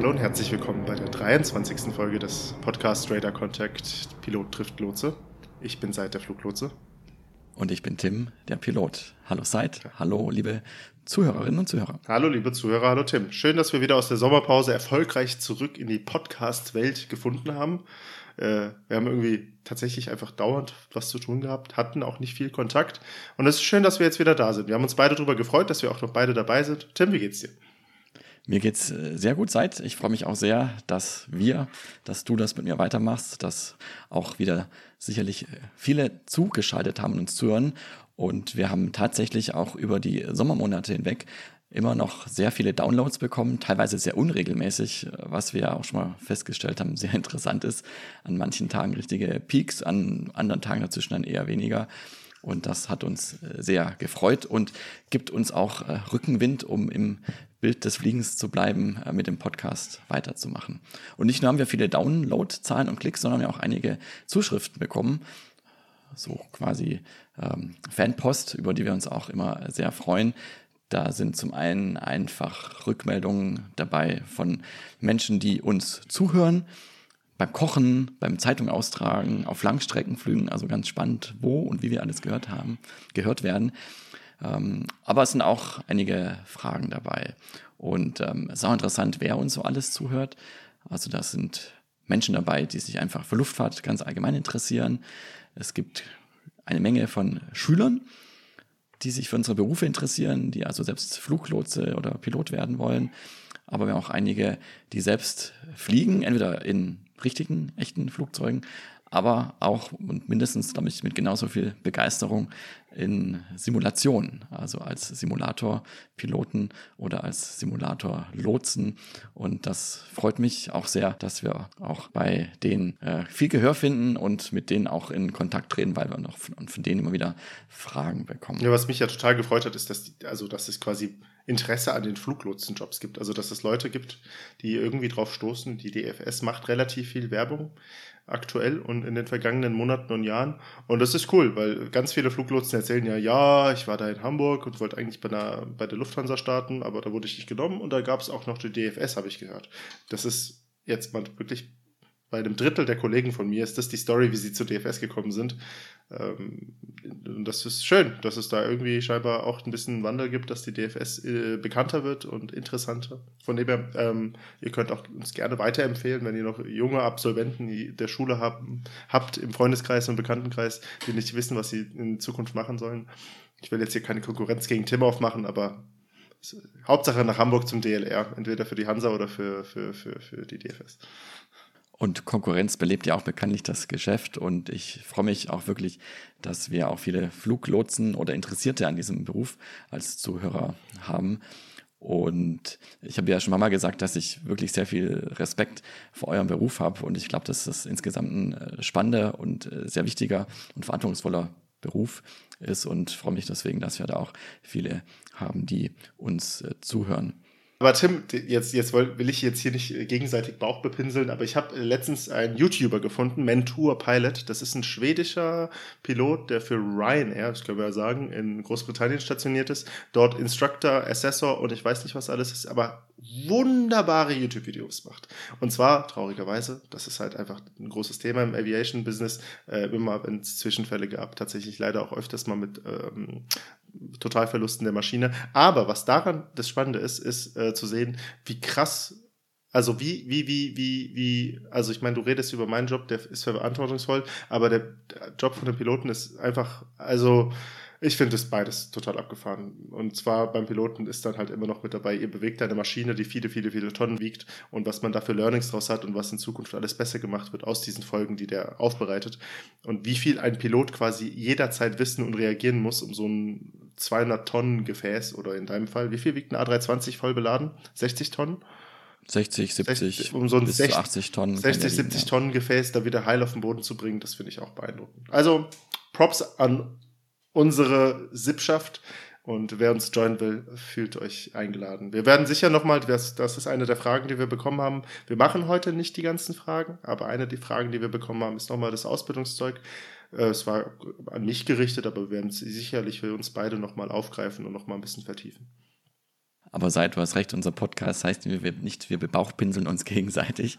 Hallo und herzlich willkommen bei der 23. Folge des Podcast Radar Contact Pilot trifft Lotse. Ich bin Seid der Fluglotse. Und ich bin Tim, der Pilot. Hallo Seid, hallo liebe Zuhörerinnen und Zuhörer. Hallo liebe Zuhörer, hallo Tim. Schön, dass wir wieder aus der Sommerpause erfolgreich zurück in die Podcast-Welt gefunden haben. Äh, wir haben irgendwie tatsächlich einfach dauernd was zu tun gehabt, hatten auch nicht viel Kontakt. Und es ist schön, dass wir jetzt wieder da sind. Wir haben uns beide darüber gefreut, dass wir auch noch beide dabei sind. Tim, wie geht's dir? Mir geht's äh, sehr gut seit. Ich freue mich auch sehr, dass wir, dass du das mit mir weitermachst, dass auch wieder sicherlich äh, viele zugeschaltet haben und uns zuhören. Und wir haben tatsächlich auch über die Sommermonate hinweg immer noch sehr viele Downloads bekommen, teilweise sehr unregelmäßig, äh, was wir auch schon mal festgestellt haben, sehr interessant ist. An manchen Tagen richtige Peaks, an anderen Tagen dazwischen dann eher weniger. Und das hat uns sehr gefreut und gibt uns auch Rückenwind, um im Bild des Fliegens zu bleiben, äh, mit dem Podcast weiterzumachen. Und nicht nur haben wir viele Download-Zahlen und Klicks, sondern wir auch einige Zuschriften bekommen. So quasi ähm, Fanpost, über die wir uns auch immer sehr freuen. Da sind zum einen einfach Rückmeldungen dabei von Menschen, die uns zuhören, beim Kochen, beim Zeitung austragen, auf Langstreckenflügen, also ganz spannend, wo und wie wir alles gehört haben, gehört werden. Ähm, aber es sind auch einige Fragen dabei. Und ähm, es ist auch interessant, wer uns so alles zuhört. Also da sind Menschen dabei, die sich einfach für Luftfahrt ganz allgemein interessieren. Es gibt eine Menge von Schülern, die sich für unsere Berufe interessieren, die also selbst Fluglotse oder Pilot werden wollen. Aber wir haben auch einige, die selbst fliegen, entweder in richtigen, echten Flugzeugen, aber auch und mindestens, glaube ich, mit genauso viel Begeisterung in Simulationen, also als Simulator-Piloten oder als Simulator-Lotsen. Und das freut mich auch sehr, dass wir auch bei denen äh, viel Gehör finden und mit denen auch in Kontakt treten, weil wir noch von, von denen immer wieder Fragen bekommen. Ja, was mich ja total gefreut hat, ist, dass die, also dass es quasi Interesse an den Fluglotsenjobs gibt. Also dass es Leute gibt, die irgendwie drauf stoßen. Die DFS macht relativ viel Werbung aktuell und in den vergangenen Monaten und Jahren. Und das ist cool, weil ganz viele Fluglotsen erzählen ja, ja, ich war da in Hamburg und wollte eigentlich bei, einer, bei der Lufthansa starten, aber da wurde ich nicht genommen und da gab es auch noch die DFS, habe ich gehört. Das ist jetzt mal wirklich bei einem Drittel der Kollegen von mir ist das die Story, wie sie zur DFS gekommen sind. Ähm, und das ist schön, dass es da irgendwie scheinbar auch ein bisschen Wandel gibt, dass die DFS äh, bekannter wird und interessanter. Von dem her, ähm, ihr könnt auch uns gerne weiterempfehlen, wenn ihr noch junge Absolventen der Schule haben, habt im Freundeskreis und Bekanntenkreis, die nicht wissen, was sie in Zukunft machen sollen. Ich will jetzt hier keine Konkurrenz gegen Tim aufmachen, aber Hauptsache nach Hamburg zum DLR, entweder für die Hansa oder für, für, für, für die DFS. Und Konkurrenz belebt ja auch bekanntlich das Geschäft. Und ich freue mich auch wirklich, dass wir auch viele Fluglotsen oder Interessierte an diesem Beruf als Zuhörer haben. Und ich habe ja schon mal gesagt, dass ich wirklich sehr viel Respekt vor eurem Beruf habe. Und ich glaube, dass das insgesamt ein äh, spannender und äh, sehr wichtiger und verantwortungsvoller Beruf ist. Und freue mich deswegen, dass wir da auch viele haben, die uns äh, zuhören. Aber Tim, jetzt, jetzt will ich jetzt hier nicht gegenseitig Bauch bepinseln, aber ich habe letztens einen YouTuber gefunden, Mentor Pilot. Das ist ein schwedischer Pilot, der für Ryanair, das können wir ja sagen, in Großbritannien stationiert ist. Dort Instructor, Assessor und ich weiß nicht, was alles ist, aber wunderbare YouTube-Videos macht. Und zwar, traurigerweise, das ist halt einfach ein großes Thema im Aviation-Business, äh, immer wenn es Zwischenfälle gab, tatsächlich leider auch öfters mal mit ähm, Totalverlusten der Maschine. Aber was daran das Spannende ist, ist äh, zu sehen, wie krass also wie, wie, wie, wie, wie, also ich meine, du redest über meinen Job, der ist verantwortungsvoll, aber der Job von dem Piloten ist einfach, also ich finde es beides total abgefahren. Und zwar beim Piloten ist dann halt immer noch mit dabei, ihr bewegt eine Maschine, die viele, viele, viele Tonnen wiegt und was man da für Learnings draus hat und was in Zukunft alles besser gemacht wird aus diesen Folgen, die der aufbereitet. Und wie viel ein Pilot quasi jederzeit wissen und reagieren muss, um so ein 200 Tonnen Gefäß oder in deinem Fall, wie viel wiegt ein A320 voll beladen? 60 Tonnen? 60, 70, 60, um so ein bis 60, 80 Tonnen. 60, 70 ja. Tonnen Gefäß da wieder heil auf den Boden zu bringen, das finde ich auch beeindruckend. Also Props an unsere Sippschaft. Und wer uns joinen will, fühlt euch eingeladen. Wir werden sicher nochmal, das, das ist eine der Fragen, die wir bekommen haben. Wir machen heute nicht die ganzen Fragen, aber eine der Fragen, die wir bekommen haben, ist nochmal das Ausbildungszeug. Äh, es war an mich gerichtet, aber wir werden es sicherlich für uns beide nochmal aufgreifen und nochmal ein bisschen vertiefen. Aber seit du hast recht, unser Podcast heißt wir nicht, wir bebauchpinseln uns gegenseitig.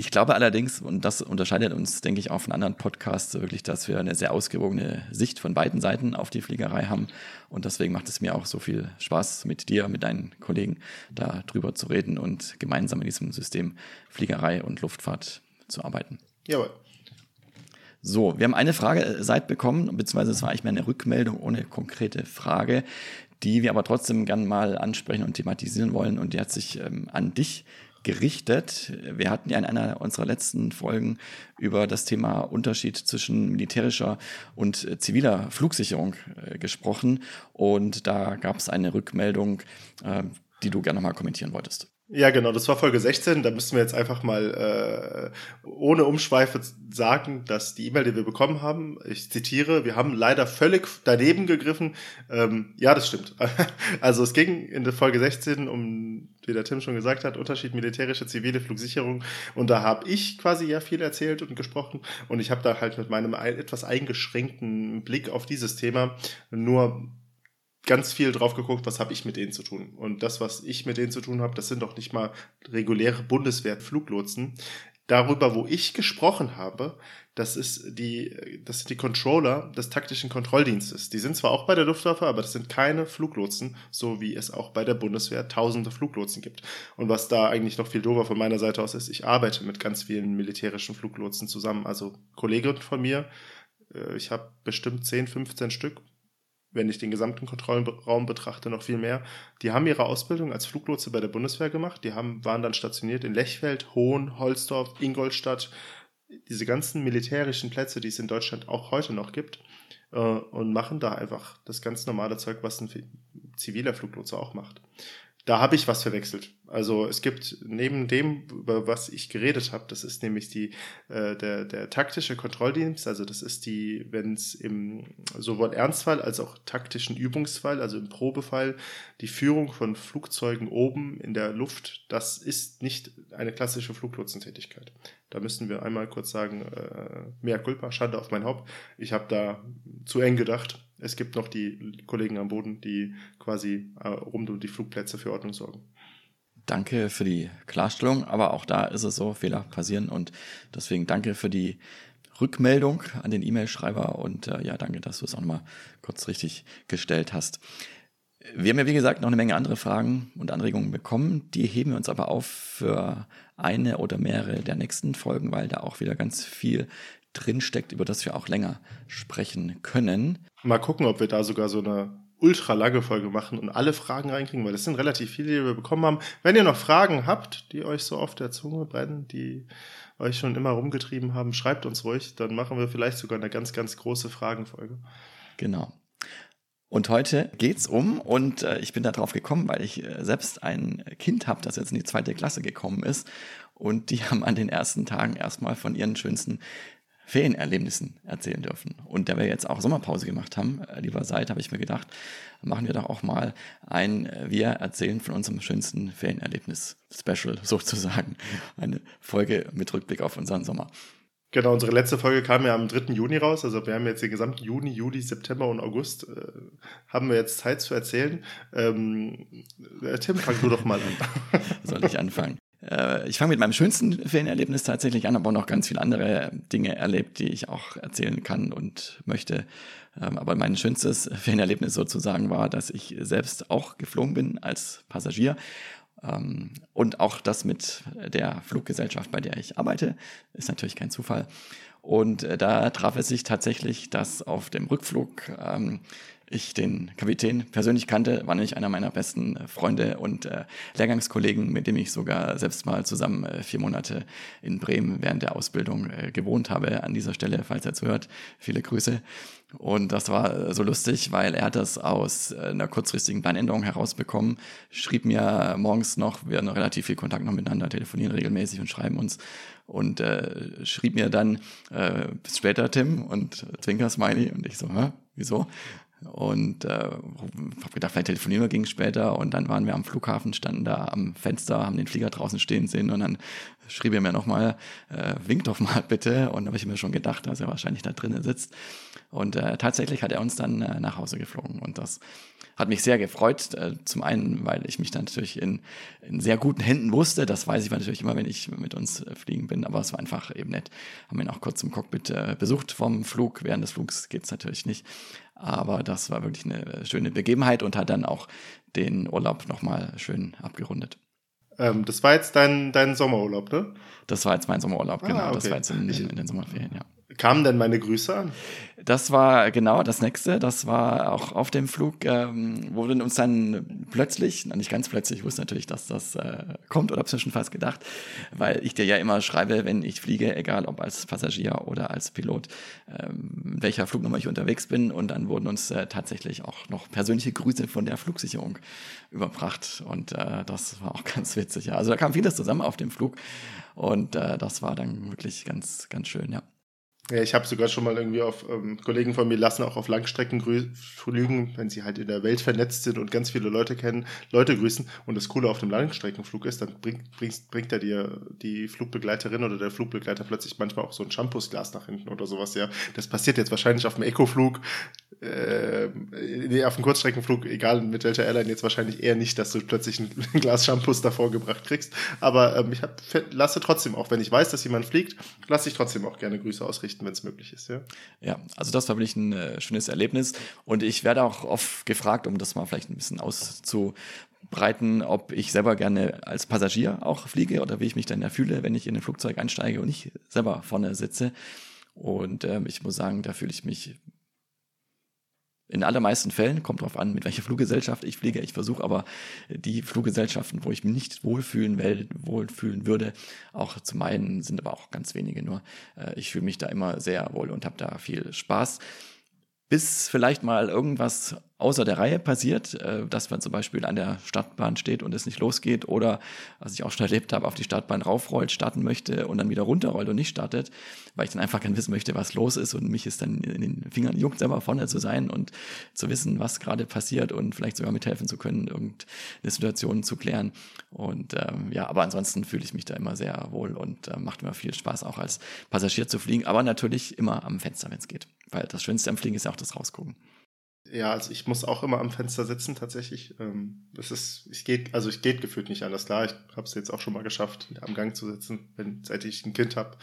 Ich glaube allerdings, und das unterscheidet uns, denke ich, auch von anderen Podcasts, wirklich, dass wir eine sehr ausgewogene Sicht von beiden Seiten auf die Fliegerei haben. Und deswegen macht es mir auch so viel Spaß, mit dir, mit deinen Kollegen da drüber zu reden und gemeinsam in diesem System Fliegerei und Luftfahrt zu arbeiten. Jawohl. So, wir haben eine Frage äh, seit bekommen, beziehungsweise es war eigentlich mehr eine Rückmeldung ohne konkrete Frage, die wir aber trotzdem gern mal ansprechen und thematisieren wollen. Und die hat sich ähm, an dich gerichtet. Wir hatten ja in einer unserer letzten Folgen über das Thema Unterschied zwischen militärischer und ziviler Flugsicherung äh, gesprochen. Und da gab es eine Rückmeldung, äh, die du gerne mal kommentieren wolltest. Ja, genau, das war Folge 16. Da müssen wir jetzt einfach mal äh, ohne Umschweife sagen, dass die E-Mail, die wir bekommen haben, ich zitiere, wir haben leider völlig daneben gegriffen. Ähm, ja, das stimmt. also es ging in der Folge 16 um, wie der Tim schon gesagt hat, Unterschied militärische, zivile Flugsicherung. Und da habe ich quasi ja viel erzählt und gesprochen. Und ich habe da halt mit meinem etwas eingeschränkten Blick auf dieses Thema nur ganz viel drauf geguckt, was habe ich mit denen zu tun. Und das, was ich mit denen zu tun habe, das sind doch nicht mal reguläre Bundeswehr-Fluglotsen. Darüber, wo ich gesprochen habe, das ist die, das sind die Controller des taktischen Kontrolldienstes. Die sind zwar auch bei der Luftwaffe, aber das sind keine Fluglotsen, so wie es auch bei der Bundeswehr tausende Fluglotsen gibt. Und was da eigentlich noch viel dober von meiner Seite aus ist, ich arbeite mit ganz vielen militärischen Fluglotsen zusammen. Also Kollegen von mir, äh, ich habe bestimmt 10, 15 Stück, wenn ich den gesamten Kontrollraum betrachte, noch viel mehr. Die haben ihre Ausbildung als Fluglotse bei der Bundeswehr gemacht. Die haben, waren dann stationiert in Lechfeld, Hohn, Holzdorf, Ingolstadt, diese ganzen militärischen Plätze, die es in Deutschland auch heute noch gibt, äh, und machen da einfach das ganz normale Zeug, was ein ziviler Fluglotse auch macht da habe ich was verwechselt. Also es gibt neben dem, über was ich geredet habe, das ist nämlich die äh, der der taktische Kontrolldienst. Also das ist die, wenn es im sowohl Ernstfall als auch taktischen Übungsfall, also im Probefall, die Führung von Flugzeugen oben in der Luft, das ist nicht eine klassische Fluglotsentätigkeit. Da müssen wir einmal kurz sagen, äh, mehr Culpa, Schande auf mein Haupt. Ich habe da zu eng gedacht es gibt noch die Kollegen am Boden, die quasi äh, rund um die Flugplätze für Ordnung sorgen. Danke für die Klarstellung, aber auch da ist es so, Fehler passieren und deswegen danke für die Rückmeldung an den E-Mail-Schreiber und äh, ja, danke, dass du es auch nochmal kurz richtig gestellt hast. Wir haben ja, wie gesagt, noch eine Menge andere Fragen und Anregungen bekommen. Die heben wir uns aber auf für eine oder mehrere der nächsten Folgen, weil da auch wieder ganz viel drinsteckt, über das wir auch länger sprechen können. Mal gucken, ob wir da sogar so eine ultra lange Folge machen und alle Fragen reinkriegen, weil das sind relativ viele, die wir bekommen haben. Wenn ihr noch Fragen habt, die euch so auf der Zunge brennen, die euch schon immer rumgetrieben haben, schreibt uns ruhig, dann machen wir vielleicht sogar eine ganz, ganz große Fragenfolge. Genau. Und heute geht's um, und äh, ich bin da drauf gekommen, weil ich äh, selbst ein Kind habe, das jetzt in die zweite Klasse gekommen ist. Und die haben an den ersten Tagen erstmal von ihren schönsten Ferienerlebnissen erzählen dürfen. Und da wir jetzt auch Sommerpause gemacht haben, äh, lieber Seid, habe ich mir gedacht, machen wir doch auch mal ein äh, Wir erzählen von unserem schönsten Ferienerlebnis-Special sozusagen. Eine Folge mit Rückblick auf unseren Sommer. Genau, unsere letzte Folge kam ja am 3. Juni raus. Also wir haben jetzt den gesamten Juni, Juli, September und August äh, haben wir jetzt Zeit zu erzählen. Ähm, äh, Tim, fang du doch mal an. Soll ich anfangen? Äh, ich fange mit meinem schönsten Ferienerlebnis tatsächlich an, aber auch noch ganz viele andere Dinge erlebt, die ich auch erzählen kann und möchte. Ähm, aber mein schönstes Ferienerlebnis sozusagen war, dass ich selbst auch geflogen bin als Passagier ähm, und auch das mit der Fluggesellschaft, bei der ich arbeite, ist natürlich kein Zufall. Und äh, da traf es sich tatsächlich, dass auf dem Rückflug ähm, ich den Kapitän persönlich kannte, war nämlich einer meiner besten äh, Freunde und äh, Lehrgangskollegen, mit dem ich sogar selbst mal zusammen äh, vier Monate in Bremen während der Ausbildung äh, gewohnt habe. An dieser Stelle, falls er zuhört, viele Grüße. Und das war äh, so lustig, weil er hat das aus äh, einer kurzfristigen Planänderung herausbekommen, schrieb mir morgens noch, wir haben noch relativ viel Kontakt noch miteinander, telefonieren regelmäßig und schreiben uns und äh, schrieb mir dann äh, bis später Tim und Zwinker Smiley und ich so, hä, wieso? Und äh, habe gedacht, vielleicht telefonieren wir gegen später. Und dann waren wir am Flughafen, standen da am Fenster, haben den Flieger draußen stehen sehen. Und dann schrieb er mir nochmal, äh, wink doch mal bitte. Und habe ich mir schon gedacht, dass er wahrscheinlich da drinnen sitzt. Und äh, tatsächlich hat er uns dann äh, nach Hause geflogen. Und das hat mich sehr gefreut. Äh, zum einen, weil ich mich dann natürlich in, in sehr guten Händen wusste. Das weiß ich natürlich immer, wenn ich mit uns äh, fliegen bin. Aber es war einfach eben nett. Haben ihn auch kurz im Cockpit äh, besucht vom Flug. Während des Flugs geht's natürlich nicht. Aber das war wirklich eine schöne Begebenheit und hat dann auch den Urlaub nochmal schön abgerundet. Ähm, das war jetzt dein, dein Sommerurlaub, ne? Das war jetzt mein Sommerurlaub, genau. Ah, okay. Das war jetzt in, in, in den Sommerferien, ja. Kamen denn meine Grüße an? Das war genau das nächste. Das war auch auf dem Flug, ähm, wir uns dann plötzlich, nicht ganz plötzlich, ich wusste natürlich, dass das äh, kommt oder fast gedacht, weil ich dir ja immer schreibe, wenn ich fliege, egal ob als Passagier oder als Pilot, ähm, welcher Flugnummer ich unterwegs bin. Und dann wurden uns äh, tatsächlich auch noch persönliche Grüße von der Flugsicherung überbracht. Und äh, das war auch ganz witzig. Ja. Also da kam vieles zusammen auf dem Flug. Und äh, das war dann wirklich ganz, ganz schön, ja. Ja, ich habe sogar schon mal irgendwie auf ähm, Kollegen von mir lassen auch auf Langstrecken flügen, wenn sie halt in der Welt vernetzt sind und ganz viele Leute kennen, Leute grüßen. Und das Coole auf dem Langstreckenflug ist, dann bringt, bringt, bringt er dir die Flugbegleiterin oder der Flugbegleiter plötzlich manchmal auch so ein Shampoosglas nach hinten oder sowas. Ja, das passiert jetzt wahrscheinlich auf dem Ecoflug, äh, nee, auf dem Kurzstreckenflug, egal mit welcher Airline jetzt wahrscheinlich eher nicht, dass du plötzlich ein, ein Glas Shampoos davor gebracht kriegst. Aber ähm, ich hab, lasse trotzdem auch, wenn ich weiß, dass jemand fliegt, lasse ich trotzdem auch gerne Grüße ausrichten berichten, wenn es möglich ist. Ja? ja, also das war wirklich ein äh, schönes Erlebnis. Und ich werde auch oft gefragt, um das mal vielleicht ein bisschen auszubreiten, ob ich selber gerne als Passagier auch fliege oder wie ich mich dann erfühle, wenn ich in ein Flugzeug einsteige und nicht selber vorne sitze. Und ähm, ich muss sagen, da fühle ich mich in allermeisten Fällen, kommt darauf an, mit welcher Fluggesellschaft ich fliege. Ich versuche aber die Fluggesellschaften, wo ich mich nicht wohlfühlen, will, wohlfühlen würde, auch zu meinen, sind aber auch ganz wenige nur. Äh, ich fühle mich da immer sehr wohl und habe da viel Spaß bis vielleicht mal irgendwas außer der Reihe passiert, äh, dass man zum Beispiel an der Startbahn steht und es nicht losgeht oder, was ich auch schon erlebt habe, auf die Startbahn raufrollt, starten möchte und dann wieder runterrollt und nicht startet, weil ich dann einfach gerne wissen möchte, was los ist und mich ist dann in den Fingern juckt, selber vorne zu sein und zu wissen, was gerade passiert und vielleicht sogar mithelfen zu können, irgendeine Situation zu klären. Und ähm, ja, aber ansonsten fühle ich mich da immer sehr wohl und äh, macht mir viel Spaß, auch als Passagier zu fliegen, aber natürlich immer am Fenster, wenn es geht. Weil das Schönste am Fliegen ist ja auch das Rausgucken. Ja, also ich muss auch immer am Fenster sitzen tatsächlich. Ähm, das ist, ich geht, also ich geht gefühlt nicht anders. Klar, ich habe es jetzt auch schon mal geschafft, am Gang zu sitzen, wenn, seit ich ein Kind habe.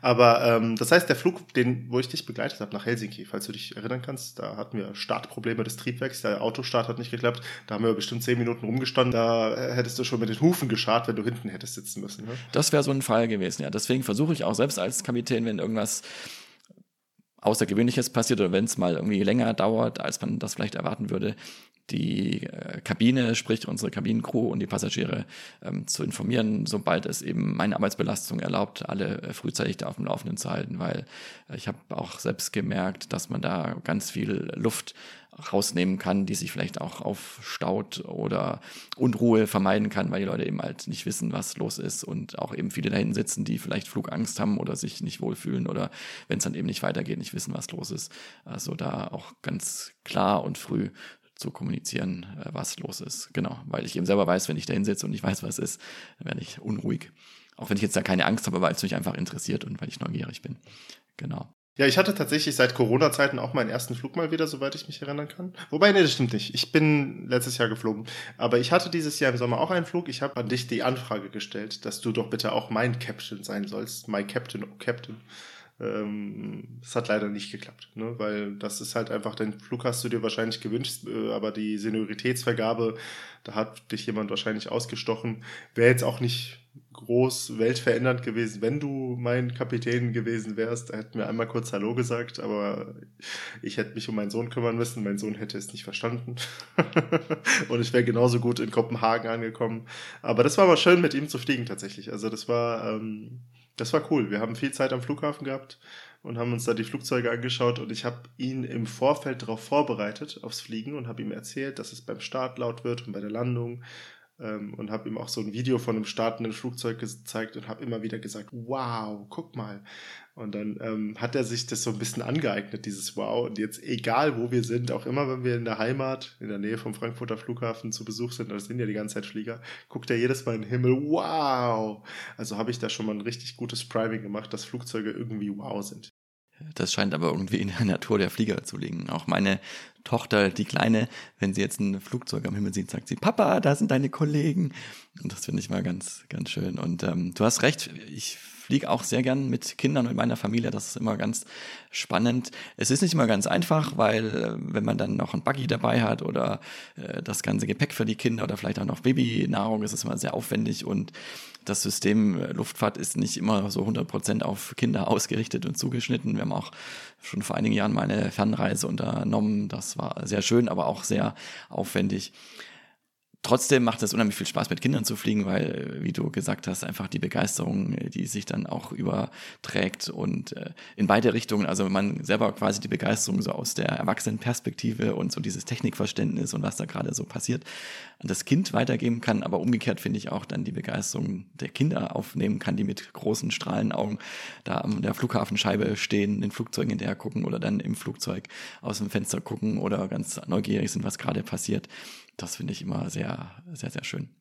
Aber ähm, das heißt, der Flug, den, wo ich dich begleitet habe nach Helsinki, falls du dich erinnern kannst, da hatten wir Startprobleme des Triebwerks, der Autostart hat nicht geklappt. Da haben wir bestimmt zehn Minuten rumgestanden. Da hättest du schon mit den Hufen geschart, wenn du hinten hättest sitzen müssen. Ne? Das wäre so ein Fall gewesen, ja. Deswegen versuche ich auch selbst als Kapitän, wenn irgendwas Außergewöhnliches passiert oder wenn es mal irgendwie länger dauert, als man das vielleicht erwarten würde, die äh, Kabine, sprich unsere Kabinencrew und die Passagiere ähm, zu informieren, sobald es eben meine Arbeitsbelastung erlaubt, alle äh, frühzeitig da auf dem Laufenden zu halten, weil äh, ich habe auch selbst gemerkt, dass man da ganz viel Luft rausnehmen kann, die sich vielleicht auch aufstaut oder Unruhe vermeiden kann, weil die Leute eben halt nicht wissen, was los ist und auch eben viele dahin sitzen, die vielleicht Flugangst haben oder sich nicht wohlfühlen oder wenn es dann eben nicht weitergeht, nicht wissen, was los ist. Also da auch ganz klar und früh zu kommunizieren, äh, was los ist. Genau, weil ich eben selber weiß, wenn ich da hinsitze und ich weiß, was ist, dann werde ich unruhig. Auch wenn ich jetzt da keine Angst habe, weil es mich einfach interessiert und weil ich neugierig bin. Genau. Ja, ich hatte tatsächlich seit Corona-Zeiten auch meinen ersten Flug mal wieder, soweit ich mich erinnern kann. Wobei, nee, das stimmt nicht. Ich bin letztes Jahr geflogen. Aber ich hatte dieses Jahr im Sommer auch einen Flug. Ich habe an dich die Anfrage gestellt, dass du doch bitte auch mein Captain sein sollst. My Captain, oh Captain. Ähm, es hat leider nicht geklappt, ne? weil das ist halt einfach, den Flug hast du dir wahrscheinlich gewünscht, äh, aber die Senioritätsvergabe, da hat dich jemand wahrscheinlich ausgestochen. Wäre jetzt auch nicht groß weltverändernd gewesen, wenn du mein Kapitän gewesen wärst. Er hätte mir einmal kurz Hallo gesagt, aber ich hätte mich um meinen Sohn kümmern müssen. Mein Sohn hätte es nicht verstanden. und ich wäre genauso gut in Kopenhagen angekommen. Aber das war aber schön, mit ihm zu fliegen tatsächlich. Also das war, ähm, das war cool. Wir haben viel Zeit am Flughafen gehabt und haben uns da die Flugzeuge angeschaut und ich habe ihn im Vorfeld darauf vorbereitet, aufs Fliegen und habe ihm erzählt, dass es beim Start laut wird und bei der Landung. Ähm, und habe ihm auch so ein Video von einem startenden Flugzeug gezeigt und habe immer wieder gesagt, wow, guck mal. Und dann ähm, hat er sich das so ein bisschen angeeignet, dieses Wow. Und jetzt, egal wo wir sind, auch immer, wenn wir in der Heimat, in der Nähe vom Frankfurter Flughafen zu Besuch sind, das sind ja die ganze Zeit Flieger, guckt er jedes Mal in den Himmel, wow. Also habe ich da schon mal ein richtig gutes Priming gemacht, dass Flugzeuge irgendwie wow sind. Das scheint aber irgendwie in der Natur der Flieger zu liegen. Auch meine Tochter, die Kleine, wenn sie jetzt ein Flugzeug am Himmel sieht, sagt sie, Papa, da sind deine Kollegen. Und das finde ich mal ganz, ganz schön. Und ähm, du hast recht, ich fliege auch sehr gern mit Kindern und meiner Familie. Das ist immer ganz spannend. Es ist nicht immer ganz einfach, weil äh, wenn man dann noch ein Buggy dabei hat oder äh, das ganze Gepäck für die Kinder oder vielleicht auch noch Babynahrung, ist es immer sehr aufwendig und das System äh, Luftfahrt ist nicht immer so 100 Prozent auf Kinder ausgerichtet und zugeschnitten. Wir haben auch schon vor einigen Jahren mal eine Fernreise unternommen. Das war sehr schön, aber auch sehr aufwendig. Trotzdem macht es unheimlich viel Spaß, mit Kindern zu fliegen, weil, wie du gesagt hast, einfach die Begeisterung, die sich dann auch überträgt und äh, in beide Richtungen, also man selber quasi die Begeisterung so aus der Erwachsenenperspektive und so dieses Technikverständnis und was da gerade so passiert, an das Kind weitergeben kann, aber umgekehrt finde ich auch dann die Begeisterung der Kinder aufnehmen kann, die mit großen Strahlenaugen da an der Flughafenscheibe stehen, den Flugzeugen hinterher gucken oder dann im Flugzeug aus dem Fenster gucken oder ganz neugierig sind, was gerade passiert das finde ich immer sehr, sehr, sehr schön.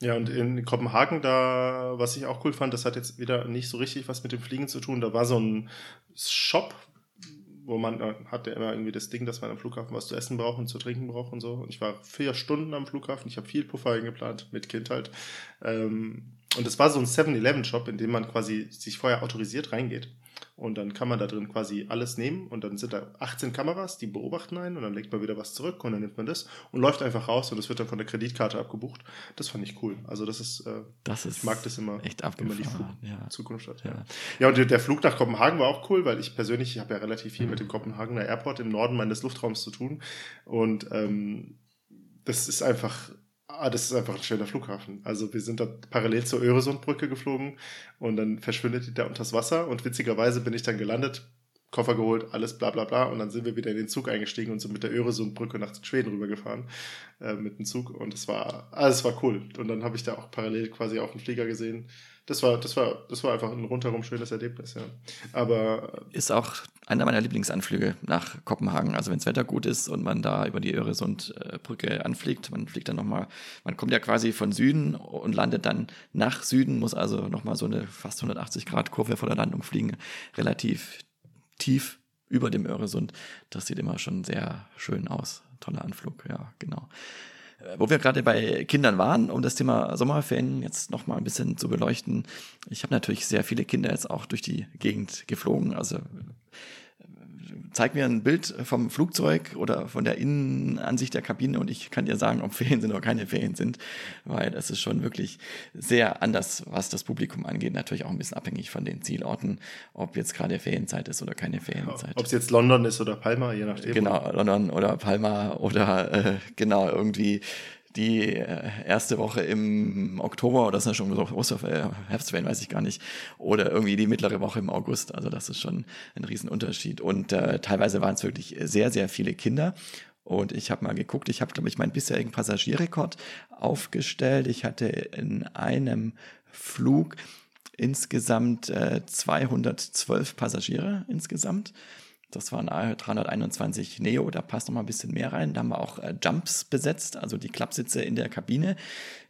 Ja, und in Kopenhagen, da, was ich auch cool fand, das hat jetzt wieder nicht so richtig was mit dem Fliegen zu tun. Da war so ein Shop, wo man äh, hat ja immer irgendwie das Ding, dass man am Flughafen was zu essen braucht und zu trinken braucht und so. Und ich war vier Stunden am Flughafen, ich habe viel Puffer eingeplant, mit Kind halt. Ähm, und es war so ein 7-Eleven-Shop, in dem man quasi sich vorher autorisiert reingeht. Und dann kann man da drin quasi alles nehmen und dann sind da 18 Kameras, die beobachten einen und dann legt man wieder was zurück und dann nimmt man das und läuft einfach raus und das wird dann von der Kreditkarte abgebucht. Das fand ich cool. Also das ist, äh, das ist ich mag das immer, echt wenn man die Flug ja. Zukunft hat. Ja, ja und der Flug nach Kopenhagen war auch cool, weil ich persönlich, ich habe ja relativ viel mit dem Kopenhagener Airport im Norden meines Luftraums zu tun und ähm, das ist einfach Ah, das ist einfach ein schöner Flughafen. Also wir sind da parallel zur Öresundbrücke geflogen und dann verschwindet die da unters Wasser und witzigerweise bin ich dann gelandet, Koffer geholt, alles bla bla bla und dann sind wir wieder in den Zug eingestiegen und sind mit der Öresundbrücke nach Schweden rübergefahren äh, mit dem Zug und das war, alles war cool. Und dann habe ich da auch parallel quasi auf den Flieger gesehen, das war, das war, das war einfach ein rundherum schönes Erlebnis, ja. Aber ist auch einer meiner Lieblingsanflüge nach Kopenhagen. Also wenn das Wetter gut ist und man da über die Öresundbrücke anfliegt, man fliegt dann nochmal, man kommt ja quasi von Süden und landet dann nach Süden, muss also nochmal so eine fast 180 Grad Kurve vor der Landung fliegen, relativ tief über dem Öresund. Das sieht immer schon sehr schön aus. Toller Anflug, ja, genau. Äh, wo wir gerade bei Kindern waren, um das Thema Sommerferien jetzt noch mal ein bisschen zu beleuchten. Ich habe natürlich sehr viele Kinder jetzt auch durch die Gegend geflogen. Also zeig mir ein Bild vom Flugzeug oder von der Innenansicht der Kabine und ich kann dir sagen, ob Ferien sind oder keine Ferien sind, weil das ist schon wirklich sehr anders, was das Publikum angeht. Natürlich auch ein bisschen abhängig von den Zielorten, ob jetzt gerade Ferienzeit ist oder keine Ferienzeit. Ob es jetzt London ist oder Palma, je nachdem. Genau, London oder Palma oder äh, genau irgendwie die äh, erste Woche im Oktober oder ist ja schon so äh, Herbstferien, weiß ich gar nicht, oder irgendwie die mittlere Woche im August. Also das ist schon ein Riesenunterschied. Und äh, teilweise waren es wirklich sehr, sehr viele Kinder. Und ich habe mal geguckt, ich habe, glaube ich, meinen bisherigen Passagierrekord aufgestellt. Ich hatte in einem Flug insgesamt äh, 212 Passagiere insgesamt. Das waren 321 Neo, da passt noch mal ein bisschen mehr rein. Da haben wir auch äh, Jumps besetzt, also die Klappsitze in der Kabine,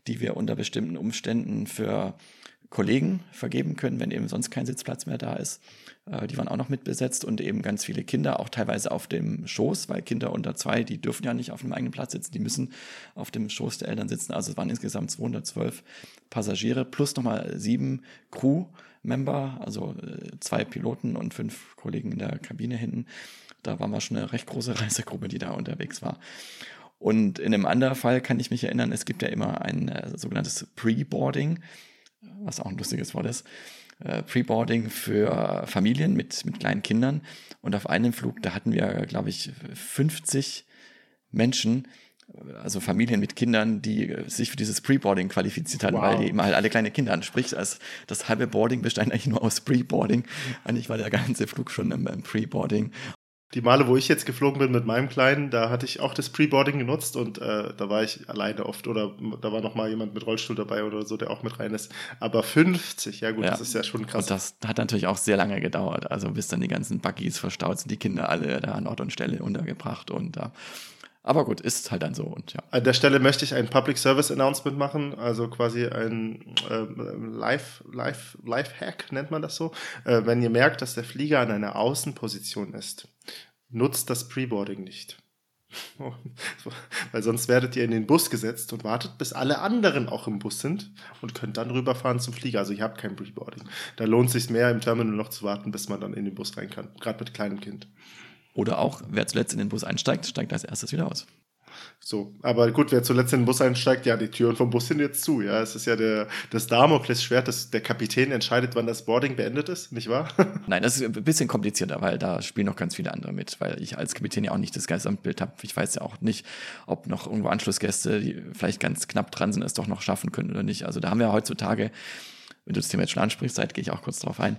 die wir unter bestimmten Umständen für Kollegen vergeben können, wenn eben sonst kein Sitzplatz mehr da ist. Äh, die waren auch noch mitbesetzt und eben ganz viele Kinder, auch teilweise auf dem Schoß, weil Kinder unter zwei, die dürfen ja nicht auf einem eigenen Platz sitzen, die müssen auf dem Schoß der Eltern sitzen. Also es waren insgesamt 212 Passagiere plus nochmal sieben Crew. Member, also äh, zwei Piloten und fünf Kollegen in der Kabine hinten. Da waren wir schon eine recht große Reisegruppe, die da unterwegs war. Und in einem anderen Fall kann ich mich erinnern, es gibt ja immer ein äh, sogenanntes Pre-Boarding, was auch ein lustiges Wort ist. Äh, Pre-Boarding für Familien mit, mit kleinen Kindern. Und auf einem Flug, da hatten wir, glaube ich, 50 Menschen, also Familien mit Kindern, die sich für dieses Pre-Boarding qualifiziert hatten, wow. weil die immer halt alle kleine Kinder hatten. Sprich, das, das halbe Boarding bestand eigentlich nur aus Pre-Boarding. Eigentlich war der ganze Flug schon im, im Pre-Boarding. Die Male, wo ich jetzt geflogen bin mit meinem Kleinen, da hatte ich auch das Pre-Boarding genutzt und äh, da war ich alleine oft oder da war noch mal jemand mit Rollstuhl dabei oder so, der auch mit rein ist. Aber 50, ja gut, ja. das ist ja schon krass. Und das hat natürlich auch sehr lange gedauert, also bis dann die ganzen Buggies verstaut sind, die Kinder alle da an Ort und Stelle untergebracht und da. Äh, aber gut, ist halt dann so und ja. An der Stelle möchte ich ein Public Service Announcement machen, also quasi ein äh, Live, Live, Live Hack nennt man das so. Äh, wenn ihr merkt, dass der Flieger an einer Außenposition ist, nutzt das Preboarding nicht. Weil sonst werdet ihr in den Bus gesetzt und wartet, bis alle anderen auch im Bus sind und könnt dann rüberfahren zum Flieger. Also ihr habt kein Preboarding. Da lohnt es sich mehr, im Terminal noch zu warten, bis man dann in den Bus rein kann. Gerade mit kleinem Kind. Oder auch, wer zuletzt in den Bus einsteigt, steigt als erstes wieder aus. So, aber gut, wer zuletzt in den Bus einsteigt, ja, die Türen vom Bus sind jetzt zu. Ja, es ist ja der, das Damoklesschwert, dass der Kapitän entscheidet, wann das Boarding beendet ist, nicht wahr? Nein, das ist ein bisschen komplizierter, weil da spielen noch ganz viele andere mit, weil ich als Kapitän ja auch nicht das Gesamtbild habe. Ich weiß ja auch nicht, ob noch irgendwo Anschlussgäste, die vielleicht ganz knapp dran sind, es doch noch schaffen können oder nicht. Also da haben wir heutzutage wenn du das Thema jetzt schon ansprichst, gehe ich auch kurz darauf ein,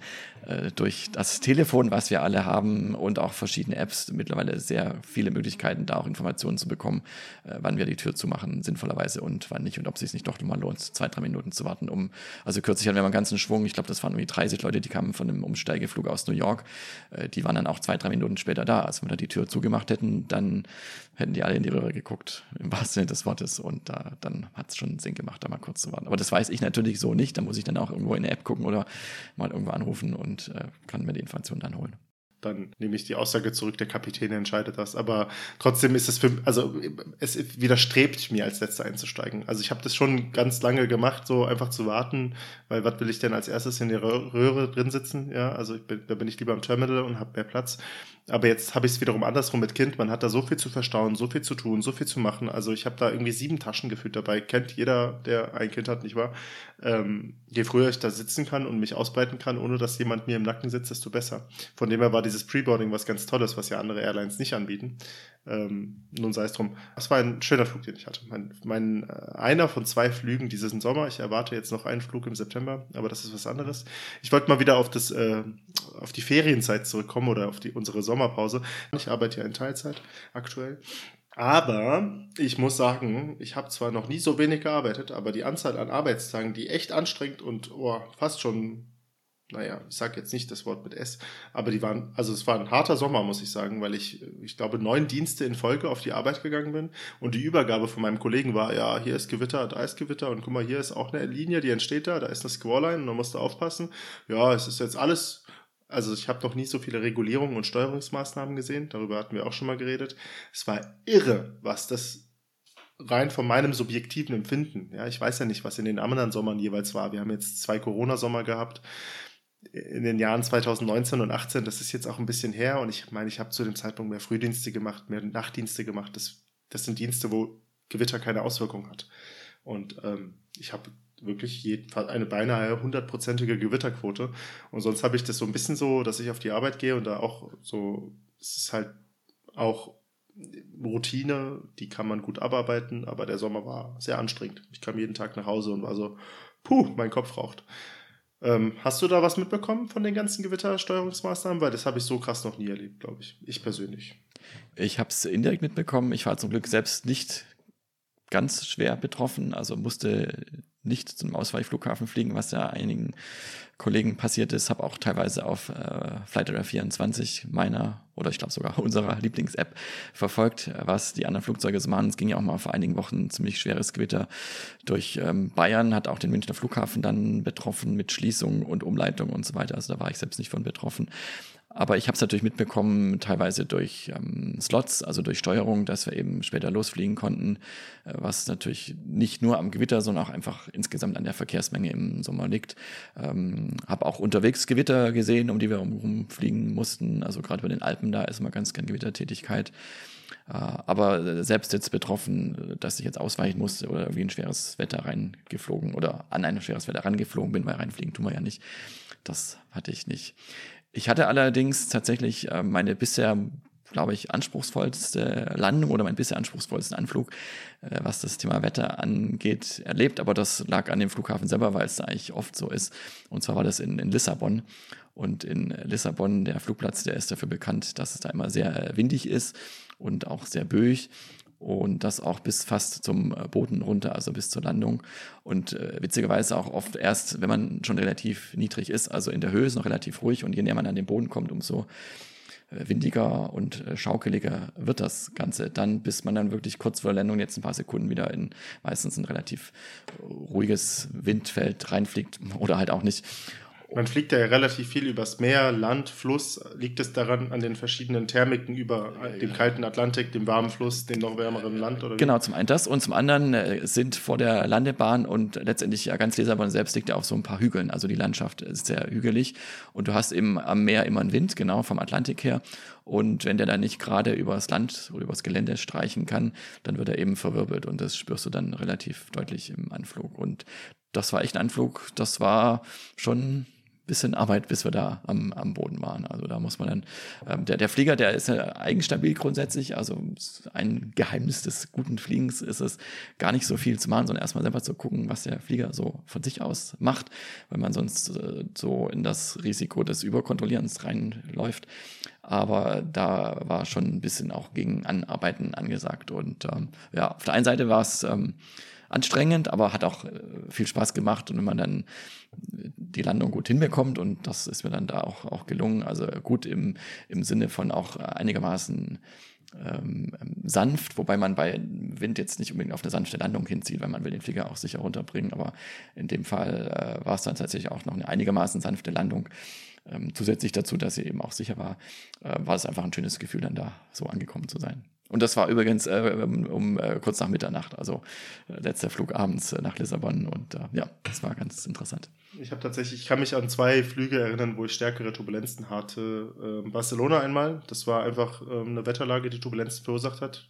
äh, durch das Telefon, was wir alle haben und auch verschiedene Apps mittlerweile sehr viele Möglichkeiten, da auch Informationen zu bekommen, äh, wann wir die Tür zumachen, sinnvollerweise und wann nicht und ob es sich nicht doch mal lohnt, zwei, drei Minuten zu warten, um, also kürzlich hatten wir mal einen ganzen Schwung, ich glaube, das waren irgendwie 30 Leute, die kamen von einem Umsteigeflug aus New York, äh, die waren dann auch zwei, drei Minuten später da. Wenn wir da die Tür zugemacht hätten, dann hätten die alle in die Röhre geguckt, im wahrsten Sinne des Wortes und da, dann hat es schon Sinn gemacht, da mal kurz zu warten. Aber das weiß ich natürlich so nicht, da muss ich dann auch irgendwo in der App gucken oder mal irgendwo anrufen und äh, kann mir die Informationen dann holen dann nehme ich die Aussage zurück, der Kapitän entscheidet das. Aber trotzdem ist es für, also es widerstrebt mir als Letzter einzusteigen. Also ich habe das schon ganz lange gemacht, so einfach zu warten, weil was will ich denn als erstes in der Röhre drin sitzen? Ja, also bin, da bin ich lieber im Terminal und habe mehr Platz. Aber jetzt habe ich es wiederum andersrum mit Kind. Man hat da so viel zu verstauen, so viel zu tun, so viel zu machen. Also ich habe da irgendwie sieben Taschen gefühlt dabei. Kennt jeder, der ein Kind hat, nicht wahr? Ähm, je früher ich da sitzen kann und mich ausbreiten kann, ohne dass jemand mir im Nacken sitzt, desto besser. Von dem her war dieses Preboarding was ganz Tolles, was ja andere Airlines nicht anbieten. Ähm, nun sei es drum. Das war ein schöner Flug, den ich hatte. Mein, mein äh, einer von zwei Flügen dieses Sommer. Ich erwarte jetzt noch einen Flug im September, aber das ist was anderes. Ich wollte mal wieder auf das, äh, auf die Ferienzeit zurückkommen oder auf die unsere Sommerpause. Ich arbeite ja in Teilzeit aktuell. Aber ich muss sagen, ich habe zwar noch nie so wenig gearbeitet, aber die Anzahl an Arbeitstagen, die echt anstrengend und oh, fast schon naja, ich sage jetzt nicht das Wort mit S, aber die waren, also es war ein harter Sommer, muss ich sagen, weil ich, ich glaube, neun Dienste in Folge auf die Arbeit gegangen bin und die Übergabe von meinem Kollegen war, ja, hier ist Gewitter, da ist Gewitter und guck mal, hier ist auch eine Linie, die entsteht da, da ist eine Squallline und man musst da aufpassen. Ja, es ist jetzt alles, also ich habe noch nie so viele Regulierungen und Steuerungsmaßnahmen gesehen, darüber hatten wir auch schon mal geredet. Es war irre, was das rein von meinem subjektiven Empfinden. Ja, ich weiß ja nicht, was in den anderen Sommern jeweils war. Wir haben jetzt zwei Corona-Sommer gehabt in den Jahren 2019 und 18, das ist jetzt auch ein bisschen her und ich meine, ich habe zu dem Zeitpunkt mehr Frühdienste gemacht, mehr Nachtdienste gemacht. Das, das sind Dienste, wo Gewitter keine Auswirkung hat. Und ähm, ich habe wirklich eine beinahe hundertprozentige Gewitterquote. Und sonst habe ich das so ein bisschen so, dass ich auf die Arbeit gehe und da auch so, es ist halt auch Routine, die kann man gut abarbeiten, aber der Sommer war sehr anstrengend. Ich kam jeden Tag nach Hause und war so, puh, mein Kopf raucht. Ähm, hast du da was mitbekommen von den ganzen Gewittersteuerungsmaßnahmen? Weil das habe ich so krass noch nie erlebt, glaube ich. Ich persönlich. Ich habe es indirekt mitbekommen. Ich war zum Glück selbst nicht ganz schwer betroffen, also musste nicht zum Ausweichflughafen fliegen, was ja einigen Kollegen passiert ist. Habe auch teilweise auf äh, Flightradar 24 meiner oder ich glaube sogar unserer Lieblings-App verfolgt, was die anderen Flugzeuge so machen. Es ging ja auch mal vor einigen Wochen ein ziemlich schweres Gewitter durch ähm, Bayern, hat auch den Münchner Flughafen dann betroffen mit Schließung und Umleitung und so weiter. Also da war ich selbst nicht von betroffen. Aber ich habe es natürlich mitbekommen, teilweise durch ähm, Slots, also durch Steuerung, dass wir eben später losfliegen konnten, äh, was natürlich nicht nur am Gewitter, sondern auch einfach insgesamt an der Verkehrsmenge im Sommer liegt. Ähm, habe auch unterwegs Gewitter gesehen, um die wir rumfliegen mussten. Also gerade bei den Alpen, da ist immer ganz gern Gewittertätigkeit. Äh, aber selbst jetzt betroffen, dass ich jetzt ausweichen musste oder irgendwie ein schweres Wetter reingeflogen oder an ein schweres Wetter rangeflogen bin, weil reinfliegen tun wir ja nicht. Das hatte ich nicht. Ich hatte allerdings tatsächlich äh, meine bisher, glaube ich, anspruchsvollste Landung oder meinen bisher anspruchsvollsten Anflug, äh, was das Thema Wetter angeht, erlebt. Aber das lag an dem Flughafen selber, weil es da eigentlich oft so ist. Und zwar war das in, in Lissabon. Und in Lissabon, der Flugplatz, der ist dafür bekannt, dass es da immer sehr windig ist und auch sehr böig und das auch bis fast zum äh, Boden runter, also bis zur Landung. Und äh, witzigerweise auch oft erst, wenn man schon relativ niedrig ist, also in der Höhe ist noch relativ ruhig und je näher man an den Boden kommt, umso äh, windiger und äh, schaukeliger wird das Ganze dann, bis man dann wirklich kurz vor der Landung jetzt ein paar Sekunden wieder in meistens ein relativ ruhiges Windfeld reinfliegt oder halt auch nicht. Man fliegt ja relativ viel übers Meer, Land, Fluss. Liegt es daran an den verschiedenen Thermiken über dem kalten Atlantik, dem warmen Fluss, dem noch wärmeren Land? Oder genau, zum einen das und zum anderen äh, sind vor der Landebahn und letztendlich ja ganz Lissabon selbst liegt ja auf so ein paar Hügeln. Also die Landschaft ist sehr hügelig und du hast eben am Meer immer einen Wind, genau vom Atlantik her. Und wenn der dann nicht gerade übers Land oder übers Gelände streichen kann, dann wird er eben verwirbelt und das spürst du dann relativ deutlich im Anflug. Und das war echt ein Anflug, das war schon bisschen Arbeit, bis wir da am, am Boden waren. Also da muss man dann, ähm, der, der Flieger, der ist ja eigenstabil grundsätzlich, also ein Geheimnis des guten Fliegens ist es, gar nicht so viel zu machen, sondern erstmal selber zu gucken, was der Flieger so von sich aus macht, weil man sonst äh, so in das Risiko des Überkontrollierens reinläuft. Aber da war schon ein bisschen auch gegen Anarbeiten angesagt. Und ähm, ja, auf der einen Seite war es ähm, anstrengend, aber hat auch äh, viel Spaß gemacht. Und wenn man dann die Landung gut hinbekommt, und das ist mir dann da auch, auch gelungen, also gut im, im Sinne von auch einigermaßen ähm, sanft, wobei man bei Wind jetzt nicht unbedingt auf eine sanfte Landung hinzieht, weil man will den Flieger auch sicher runterbringen. Aber in dem Fall äh, war es dann tatsächlich auch noch eine einigermaßen sanfte Landung. Ähm, zusätzlich dazu, dass sie eben auch sicher war, äh, war es einfach ein schönes Gefühl, dann da so angekommen zu sein. Und das war übrigens äh, um, um äh, kurz nach Mitternacht, also äh, letzter Flug abends äh, nach Lissabon. Und äh, ja, das war ganz interessant. Ich habe tatsächlich, ich kann mich an zwei Flüge erinnern, wo ich stärkere Turbulenzen hatte. Ähm, Barcelona einmal, das war einfach ähm, eine Wetterlage, die Turbulenzen verursacht hat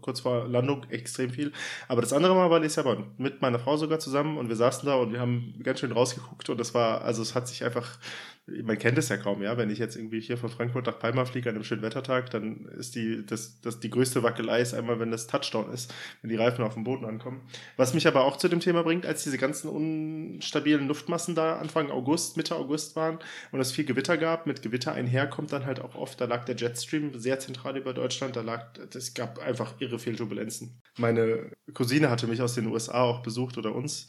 kurz vor Landung extrem viel. Aber das andere Mal war Lissabon mit meiner Frau sogar zusammen und wir saßen da und wir haben ganz schön rausgeguckt und das war, also es hat sich einfach man kennt es ja kaum, ja. Wenn ich jetzt irgendwie hier von Frankfurt nach Palma fliege an einem schönen Wettertag, dann ist die, das, das, die größte Wackelei ist einmal, wenn das Touchdown ist, wenn die Reifen auf dem Boden ankommen. Was mich aber auch zu dem Thema bringt, als diese ganzen unstabilen Luftmassen da Anfang August, Mitte August waren und es viel Gewitter gab, mit Gewitter einher kommt dann halt auch oft, da lag der Jetstream sehr zentral über Deutschland, da lag, es gab einfach irre viel Turbulenzen. Meine Cousine hatte mich aus den USA auch besucht oder uns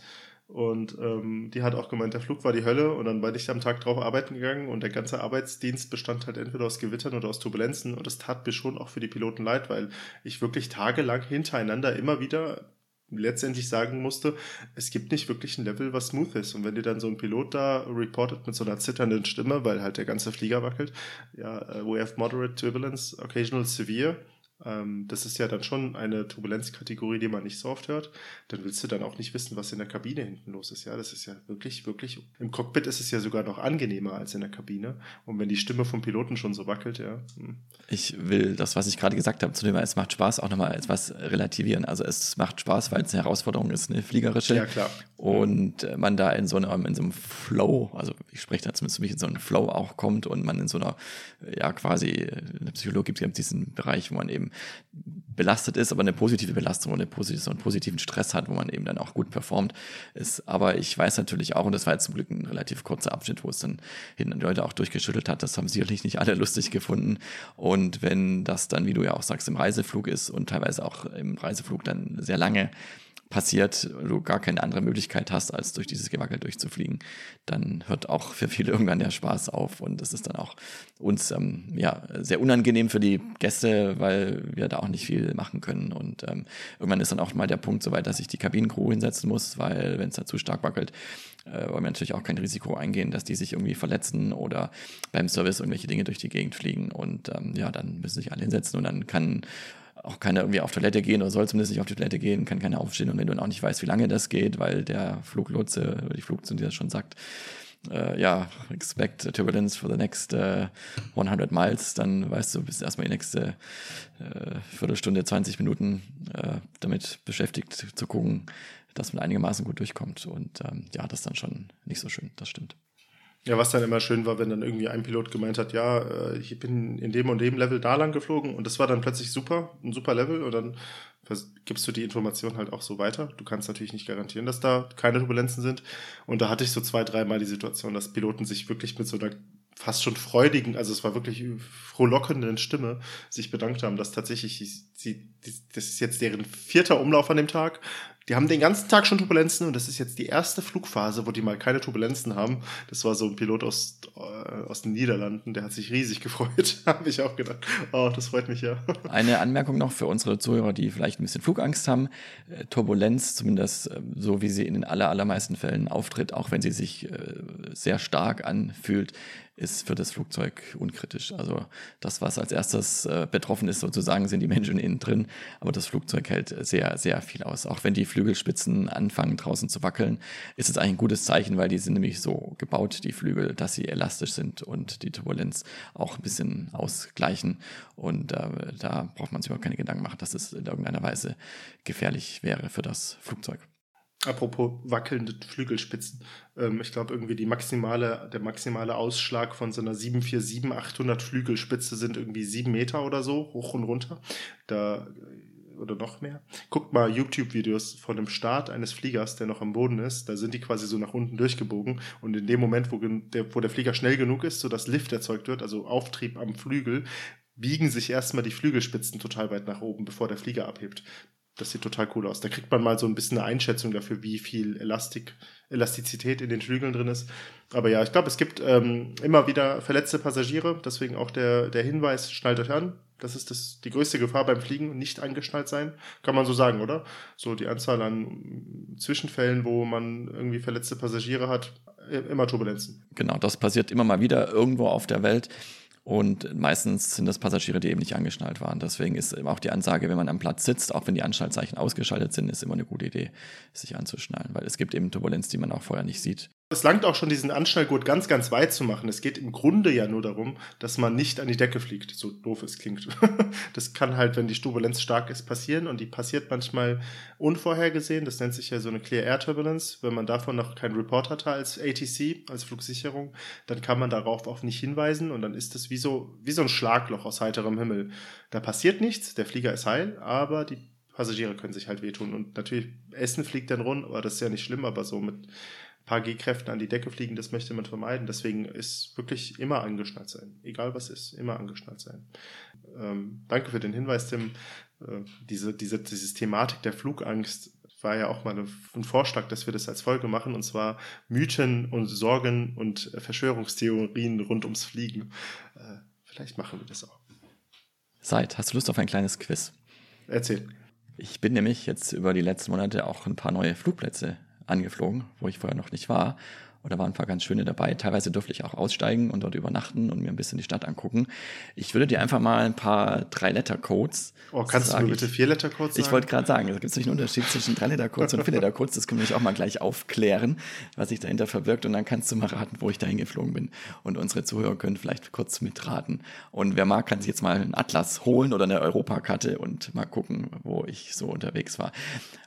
und ähm, die hat auch gemeint, der Flug war die Hölle. Und dann bin ich am Tag drauf arbeiten gegangen und der ganze Arbeitsdienst bestand halt entweder aus Gewittern oder aus Turbulenzen. Und das tat mir schon auch für die Piloten leid, weil ich wirklich tagelang hintereinander immer wieder letztendlich sagen musste, es gibt nicht wirklich ein Level, was smooth ist. Und wenn dir dann so ein Pilot da reportet mit so einer zitternden Stimme, weil halt der ganze Flieger wackelt, ja, uh, we have moderate turbulence, occasional severe, ähm, das ist ja dann schon eine Turbulenzkategorie, die man nicht so oft hört, dann willst du dann auch nicht wissen, was in der Kabine hinten los ist. Ja, das ist ja wirklich, wirklich, im Cockpit ist es ja sogar noch angenehmer als in der Kabine. Und wenn die Stimme vom Piloten schon so wackelt, ja. Hm. Ich will das, was ich gerade gesagt habe, zu dem es macht Spaß, auch nochmal etwas relativieren. Also es macht Spaß, weil es eine Herausforderung ist, eine fliegerische. Ja, klar. Und man da in so einem, in so einem Flow, also ich spreche da zumindest für mich in so einem Flow auch kommt und man in so einer, ja, quasi, in der Psychologie gibt es diesen Bereich, wo man eben belastet ist, aber eine positive Belastung und eine positive, so einen positiven Stress hat, wo man eben dann auch gut performt ist. Aber ich weiß natürlich auch, und das war jetzt zum Glück ein relativ kurzer Abschnitt, wo es dann hinten die Leute auch durchgeschüttelt hat, das haben sicherlich nicht alle lustig gefunden. Und wenn das dann, wie du ja auch sagst, im Reiseflug ist und teilweise auch im Reiseflug dann sehr lange passiert, du gar keine andere Möglichkeit hast, als durch dieses Gewackel durchzufliegen, dann hört auch für viele irgendwann der Spaß auf und das ist dann auch uns ähm, ja sehr unangenehm für die Gäste, weil wir da auch nicht viel machen können und ähm, irgendwann ist dann auch mal der Punkt so weit, dass ich die Kabinencrew hinsetzen muss, weil wenn es da zu stark wackelt, äh, wollen wir natürlich auch kein Risiko eingehen, dass die sich irgendwie verletzen oder beim Service irgendwelche Dinge durch die Gegend fliegen und ähm, ja, dann müssen sich alle hinsetzen und dann kann auch keiner irgendwie auf Toilette gehen oder soll zumindest nicht auf die Toilette gehen, kann keiner aufstehen. Und wenn du dann auch nicht weißt, wie lange das geht, weil der Fluglotse oder die Flugzeuge dir das schon sagt, äh, ja, expect turbulence for the next äh, 100 miles, dann weißt du, bist erstmal die nächste äh, Viertelstunde, 20 Minuten äh, damit beschäftigt zu gucken, dass man einigermaßen gut durchkommt. Und ähm, ja, das ist dann schon nicht so schön, das stimmt. Ja, was dann immer schön war, wenn dann irgendwie ein Pilot gemeint hat, ja, äh, ich bin in dem und dem Level da lang geflogen und das war dann plötzlich super, ein super Level und dann gibst du die Information halt auch so weiter. Du kannst natürlich nicht garantieren, dass da keine Turbulenzen sind. Und da hatte ich so zwei, dreimal die Situation, dass Piloten sich wirklich mit so einer fast schon freudigen, also es war wirklich frohlockenden Stimme sich bedankt haben, dass tatsächlich sie, das ist jetzt deren vierter Umlauf an dem Tag die haben den ganzen Tag schon Turbulenzen und das ist jetzt die erste Flugphase, wo die mal keine Turbulenzen haben. Das war so ein Pilot aus, äh, aus den Niederlanden, der hat sich riesig gefreut. Habe ich auch gedacht. Oh, das freut mich ja. Eine Anmerkung noch für unsere Zuhörer, die vielleicht ein bisschen Flugangst haben. Äh, Turbulenz, zumindest äh, so wie sie in den aller, allermeisten Fällen auftritt, auch wenn sie sich äh, sehr stark anfühlt, ist für das Flugzeug unkritisch. Also das, was als erstes äh, betroffen ist, sozusagen, sind die Menschen innen drin. Aber das Flugzeug hält sehr, sehr viel aus. Auch wenn die Flügelspitzen anfangen draußen zu wackeln, ist es eigentlich ein gutes Zeichen, weil die sind nämlich so gebaut, die Flügel, dass sie elastisch sind und die Turbulenz auch ein bisschen ausgleichen. Und äh, da braucht man sich überhaupt keine Gedanken machen, dass es in irgendeiner Weise gefährlich wäre für das Flugzeug. Apropos wackelnde Flügelspitzen. Ähm, ich glaube, irgendwie die maximale, der maximale Ausschlag von so einer 747-800 Flügelspitze sind irgendwie sieben Meter oder so, hoch und runter. Da, äh, oder noch mehr. Guckt mal YouTube-Videos von dem Start eines Fliegers, der noch am Boden ist. Da sind die quasi so nach unten durchgebogen. Und in dem Moment, wo der, wo der Flieger schnell genug ist, sodass Lift erzeugt wird, also Auftrieb am Flügel, biegen sich erstmal die Flügelspitzen total weit nach oben, bevor der Flieger abhebt das sieht total cool aus. Da kriegt man mal so ein bisschen eine Einschätzung dafür, wie viel Elastik, Elastizität in den Flügeln drin ist. Aber ja, ich glaube, es gibt ähm, immer wieder verletzte Passagiere. Deswegen auch der, der Hinweis, schnallt euch an. Das ist das, die größte Gefahr beim Fliegen, nicht angeschnallt sein. Kann man so sagen, oder? So die Anzahl an Zwischenfällen, wo man irgendwie verletzte Passagiere hat, immer Turbulenzen. Genau, das passiert immer mal wieder irgendwo auf der Welt. Und meistens sind das Passagiere, die eben nicht angeschnallt waren. Deswegen ist auch die Ansage, wenn man am Platz sitzt, auch wenn die Anschnallzeichen ausgeschaltet sind, ist immer eine gute Idee, sich anzuschnallen, weil es gibt eben Turbulenz, die man auch vorher nicht sieht. Es langt auch schon, diesen Anschnallgurt ganz, ganz weit zu machen. Es geht im Grunde ja nur darum, dass man nicht an die Decke fliegt, so doof es klingt. das kann halt, wenn die Turbulenz stark ist, passieren und die passiert manchmal unvorhergesehen. Das nennt sich ja so eine Clear Air Turbulence. Wenn man davon noch keinen Report hatte als ATC, als Flugsicherung, dann kann man darauf auch nicht hinweisen und dann ist das wie so, wie so ein Schlagloch aus heiterem Himmel. Da passiert nichts, der Flieger ist heil, aber die Passagiere können sich halt wehtun. Und natürlich, Essen fliegt dann rund, aber das ist ja nicht schlimm, aber so mit paar G-Kräften an die Decke fliegen, das möchte man vermeiden. Deswegen ist wirklich immer angeschnallt sein. Egal was ist, immer angeschnallt sein. Ähm, danke für den Hinweis, Tim. Äh, diese, diese, diese Thematik der Flugangst war ja auch mal ein Vorschlag, dass wir das als Folge machen, und zwar Mythen und Sorgen und Verschwörungstheorien rund ums Fliegen. Äh, vielleicht machen wir das auch. Seid, hast du Lust auf ein kleines Quiz? Erzähl. Ich bin nämlich jetzt über die letzten Monate auch ein paar neue Flugplätze angeflogen, wo ich vorher noch nicht war. Und da waren ein paar ganz schöne dabei. Teilweise durfte ich auch aussteigen und dort übernachten und mir ein bisschen die Stadt angucken. Ich würde dir einfach mal ein paar Drei-Letter-Codes. Oh, kannst du mir bitte Vier-Letter-Codes sagen? Ich wollte gerade sagen, es gibt natürlich einen Unterschied zwischen Drei-Letter-Codes und Vier-Letter-Codes. Das können wir auch mal gleich aufklären, was sich dahinter verbirgt. Und dann kannst du mal raten, wo ich da hingeflogen bin. Und unsere Zuhörer können vielleicht kurz mitraten. Und wer mag, kann sich jetzt mal einen Atlas holen oder eine Europakarte und mal gucken, wo ich so unterwegs war.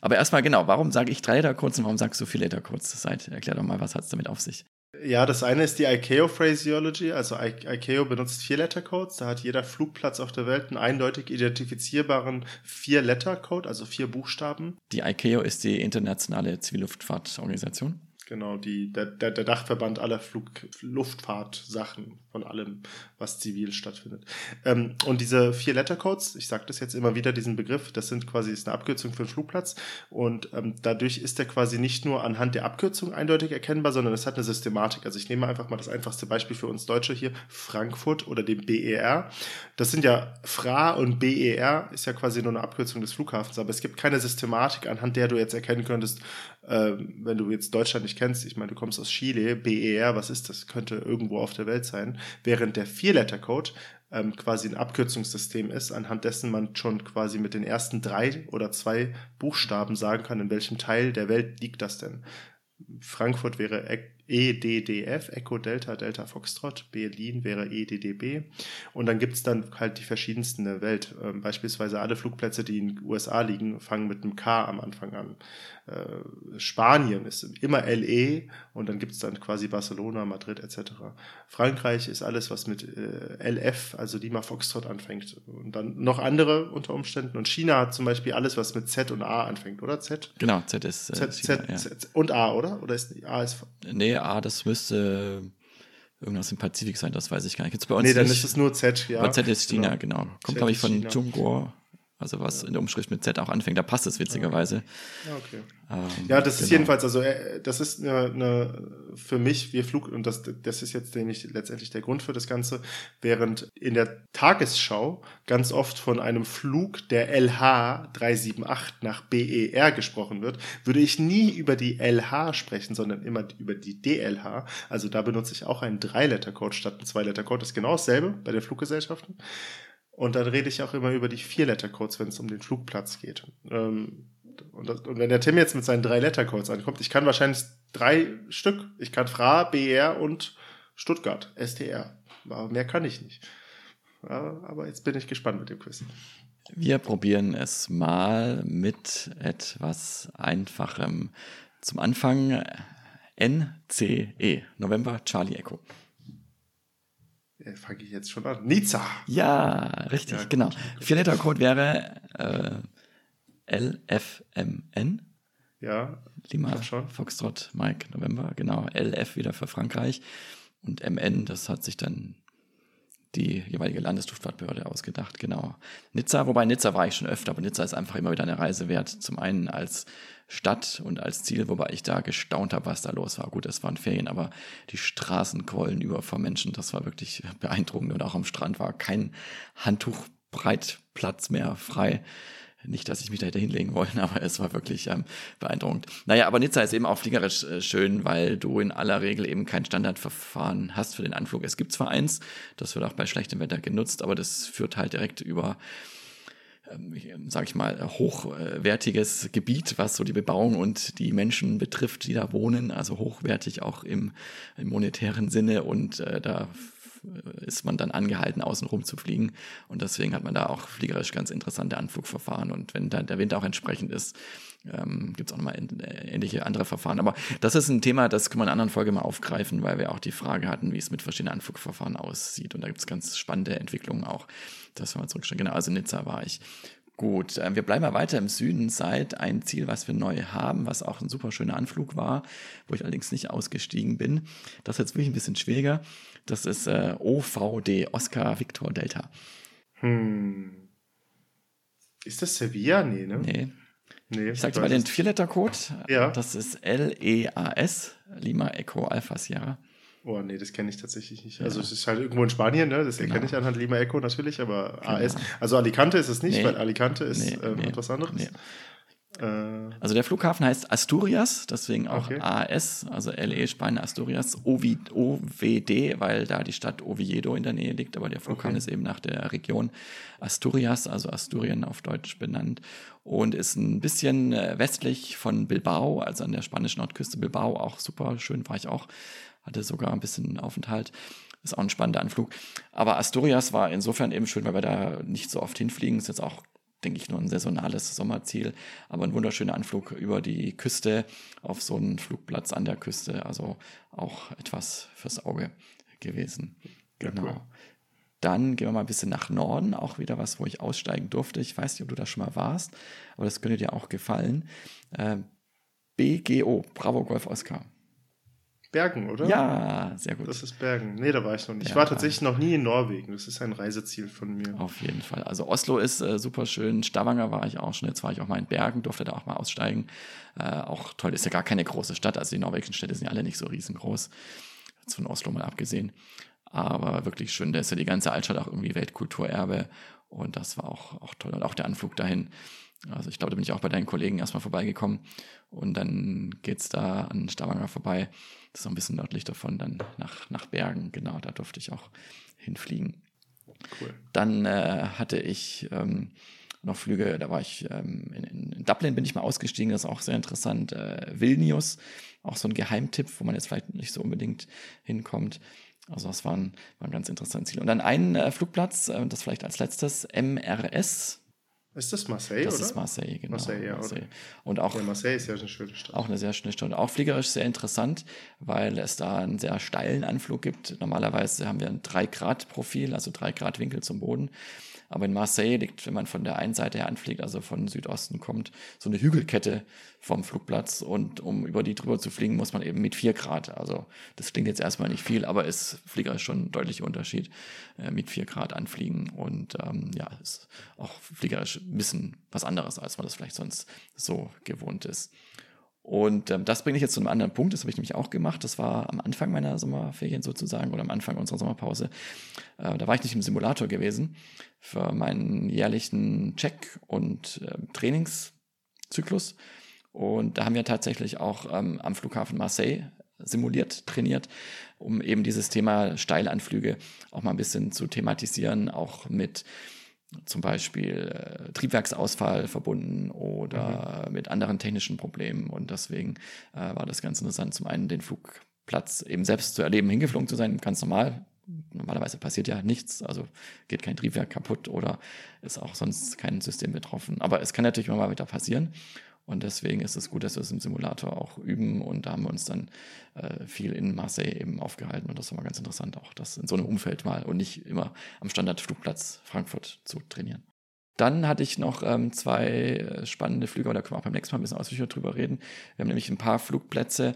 Aber erstmal genau, warum sage ich Drei-Letter-Codes und warum sagst du Vier-Letter-Codes? Erklär doch mal, was hat es damit auf sich? Ja, das eine ist die ICAO Phraseology. Also ICAO benutzt Vier-Letter-Codes. Da hat jeder Flugplatz auf der Welt einen eindeutig identifizierbaren Vier-Letter-Code, also vier Buchstaben. Die ICAO ist die internationale Zivilluftfahrtorganisation. Genau, die, der, der, der Dachverband aller Flug, Luftfahrtsachen, von allem, was zivil stattfindet. Ähm, und diese vier Lettercodes, ich sage das jetzt immer wieder, diesen Begriff, das sind quasi ist eine Abkürzung für einen Flugplatz. Und ähm, dadurch ist der quasi nicht nur anhand der Abkürzung eindeutig erkennbar, sondern es hat eine Systematik. Also ich nehme einfach mal das einfachste Beispiel für uns Deutsche hier, Frankfurt oder dem BER. Das sind ja FRA und BER, ist ja quasi nur eine Abkürzung des Flughafens, aber es gibt keine Systematik, anhand der du jetzt erkennen könntest, äh, wenn du jetzt Deutschland nicht kennst, ich meine, du kommst aus Chile, BER, was ist das? Könnte irgendwo auf der Welt sein. Während der Vier-Letter-Code ähm, quasi ein Abkürzungssystem ist, anhand dessen man schon quasi mit den ersten drei oder zwei Buchstaben sagen kann, in welchem Teil der Welt liegt das denn. Frankfurt wäre EDDF, Echo Delta, Delta Foxtrot, Berlin wäre EDDB. Und dann gibt es dann halt die verschiedensten der Welt. Ähm, beispielsweise alle Flugplätze, die in den USA liegen, fangen mit einem K am Anfang an. Äh, Spanien ist immer LE und dann gibt es dann quasi Barcelona, Madrid etc. Frankreich ist alles, was mit äh, LF, also Lima Foxtrot anfängt. Und dann noch andere unter Umständen. Und China hat zum Beispiel alles, was mit Z und A anfängt, oder? Z? Genau, Z ist äh, Z, China, Z, ja. Z, und A, oder? Oder ist A ist. Nee, A, das müsste irgendwas im Pazifik sein, das weiß ich gar nicht. Gibt's bei uns Nee, dann nicht. ist es nur Z, ja. Aber Z ist China, genau. Kommt, Z glaube ich, von China. Also was in der Umschrift mit Z auch anfängt. Da passt es witzigerweise. Ja, okay. Ähm, Ja, das ist genau. jedenfalls, also äh, das ist eine, eine für mich, wir Flug, und das, das ist jetzt nämlich letztendlich der Grund für das Ganze, während in der Tagesschau ganz oft von einem Flug der LH 378 nach BER gesprochen wird, würde ich nie über die LH sprechen, sondern immer über die DLH. Also da benutze ich auch einen Drei-Letter-Code statt einen Zwei-Letter-Code. Das ist genau dasselbe bei den Fluggesellschaften. Und dann rede ich auch immer über die Vier-Letter-Codes, wenn es um den Flugplatz geht. Ähm, und, das, und wenn der Tim jetzt mit seinen drei Letter-Codes ankommt, ich kann wahrscheinlich drei Stück. Ich kann FRA, BR und Stuttgart, STR. Aber mehr kann ich nicht. Aber jetzt bin ich gespannt mit dem Quiz. Wir probieren es mal mit etwas Einfachem. Zum Anfang NCE, November Charlie Echo. Ja, Fange ich jetzt schon an. Nizza. Ja, richtig, Ja, genau. gut. Vier-Letter-Code wäre äh, LFMN. Ja, Lima, schon. Foxtrot, Mike, November, genau. LF wieder für Frankreich. Und MN, das hat sich dann die jeweilige Landesluftfahrtbehörde ausgedacht, genau. Nizza, wobei Nizza war ich schon öfter, aber Nizza ist einfach immer wieder eine Reise wert. Zum einen als Stadt und als Ziel, wobei ich da gestaunt habe, was da los war. Gut, es waren Ferien, aber die Straßen quollen über vor Menschen. Das war wirklich beeindruckend. Und auch am Strand war kein Handtuchbreitplatz mehr frei. Nicht, dass ich mich da hätte hinlegen wollen, aber es war wirklich ähm, beeindruckend. Naja, aber Nizza ist eben auch fliegerisch äh, schön, weil du in aller Regel eben kein Standardverfahren hast für den Anflug. Es gibt zwar eins, das wird auch bei schlechtem Wetter genutzt, aber das führt halt direkt über ähm, sag ich mal, hochwertiges Gebiet, was so die Bebauung und die Menschen betrifft, die da wohnen, also hochwertig auch im, im monetären Sinne und äh, da ist man dann angehalten, außen rum zu fliegen. Und deswegen hat man da auch fliegerisch ganz interessante Anflugverfahren. Und wenn dann der Wind auch entsprechend ist, ähm, gibt es auch nochmal ähnliche andere Verfahren. Aber das ist ein Thema, das können wir in einer anderen Folge mal aufgreifen, weil wir auch die Frage hatten, wie es mit verschiedenen Anflugverfahren aussieht. Und da gibt es ganz spannende Entwicklungen auch. Das wir mal zurückstellen. Genau, also Nizza war ich. Gut, äh, wir bleiben mal weiter im Süden. Seit ein Ziel, was wir neu haben, was auch ein super schöner Anflug war, wo ich allerdings nicht ausgestiegen bin. Das ist jetzt wirklich ein bisschen schwieriger. Das ist äh, OVD, Oscar Victor Delta. Hm. Ist das Sevilla? Nee, ne? Nee. nee Ich sag dir mal den. Vierletter-Code. Ja. Das ist L-E-A-S, Lima Echo Alpha Sierra. Oh, nee, das kenne ich tatsächlich nicht. Also, es ist halt irgendwo in Spanien, ne? Das Genau. erkenne ich anhand Lima Echo natürlich, aber AS. Also, Alicante ist es nicht, Nee. weil Alicante ist Nee, ähm, nee, etwas anderes. Äh, Also der Flughafen heißt Asturias, deswegen auch Okay. AS, also LE Spanien Asturias, OWD, weil da die Stadt Oviedo in der Nähe liegt, aber der Flughafen Okay. ist eben nach der Region Asturias, also Asturien auf Deutsch benannt und ist ein bisschen äh, westlich von Bilbao, also an der spanischen Nordküste Bilbao, auch super schön war ich auch, hatte sogar ein bisschen Aufenthalt. Ist auch ein spannender Anflug. Aber Asturias war insofern eben schön, weil wir da nicht so oft hinfliegen. Ist jetzt auch denke ich, nur ein saisonales Sommerziel, aber ein wunderschöner Anflug über die Küste auf so einen Flugplatz an der Küste, also auch etwas fürs Auge gewesen. Ja, Genau. cool. Dann gehen wir mal ein bisschen nach Norden, auch wieder was, wo ich aussteigen durfte. Ich weiß nicht, ob du da schon mal warst, aber das könnte dir auch gefallen. Äh, BGO, Bravo Golf Oscar. Bergen, oder? Ja, sehr gut. Das ist Bergen. Nee, da war ich noch nicht. Ich Ja. war tatsächlich noch nie in Norwegen. Das ist ein Reiseziel von mir. Auf jeden Fall. Also Oslo ist äh, super schön. Stavanger war ich auch schon. Jetzt war ich auch mal in Bergen, durfte da auch mal aussteigen. Äh, auch toll. Ist ja gar keine große Stadt. Also die norwegischen Städte sind ja alle nicht so riesengroß. Jetzt von Oslo mal abgesehen. Aber wirklich schön. Da ist ja die ganze Altstadt auch irgendwie Weltkulturerbe. Und das war auch, auch toll. Und auch der Anflug dahin. Also ich glaube, da bin ich auch bei deinen Kollegen erstmal vorbeigekommen. Und dann geht's da an Stavanger vorbei. Das ist so ein bisschen nördlich davon, dann nach, nach Bergen. Genau, da durfte ich auch hinfliegen. Cool. Dann äh, hatte ich ähm, noch Flüge, da war ich ähm, in, in Dublin, bin ich mal ausgestiegen, das ist auch sehr interessant. Äh, Vilnius, auch so ein Geheimtipp, wo man jetzt vielleicht nicht so unbedingt hinkommt. Also das war ein, war ein ganz interessantes Ziel. Und dann ein äh, Flugplatz, äh, das vielleicht als letztes, MRS, Ist das Marseille, das oder? ist Marseille, genau. Marseille, ja, oder? Und auch ja, Marseille ist ja eine schöne Stadt. auch eine sehr schöne Stadt. Auch fliegerisch sehr interessant, weil es da einen sehr steilen Anflug gibt. Normalerweise haben wir ein 3-Grad-Profil, also 3 Grad Winkel zum Boden. Aber in Marseille liegt, wenn man von der einen Seite her anfliegt, also von Südosten kommt, so eine Hügelkette vom Flugplatz. Und um über die drüber zu fliegen, muss man eben mit 4 Grad. Also das klingt jetzt erstmal nicht viel, aber ist Flieger schon ein deutlicher Unterschied äh, mit 4 Grad anfliegen. Und ähm, ja, ist auch fliegerisch ein bisschen was anderes, als man das vielleicht sonst so gewohnt ist. Und ähm, das bringt mich jetzt zu einem anderen Punkt, das habe ich nämlich auch gemacht. Das war am Anfang meiner Sommerferien sozusagen oder am Anfang unserer Sommerpause. Äh, da war ich nicht im Simulator gewesen für meinen jährlichen Check- und äh, Trainingszyklus. Und da haben wir tatsächlich auch ähm, am Flughafen Marseille simuliert, trainiert, um eben dieses Thema Steilanflüge auch mal ein bisschen zu thematisieren, auch mit zum Beispiel äh, Triebwerksausfall verbunden oder mhm. mit anderen technischen Problemen. Und deswegen äh, war das ganz interessant, zum einen den Flugplatz eben selbst zu erleben, hingeflogen zu sein, ganz normal. Normalerweise passiert ja nichts, also geht kein Triebwerk kaputt oder ist auch sonst kein System betroffen. Aber es kann natürlich immer mal wieder passieren. Und deswegen ist es gut, dass wir es im Simulator auch üben. Und da haben wir uns dann äh, viel in Marseille eben aufgehalten. Und das war mal ganz interessant, auch das in so einem Umfeld mal und nicht immer am Standardflugplatz Frankfurt zu trainieren. Dann hatte ich noch ähm, zwei äh, spannende Flüge, aber da können wir auch beim nächsten Mal ein bisschen ausführlicher drüber reden. Wir haben nämlich ein paar Flugplätze,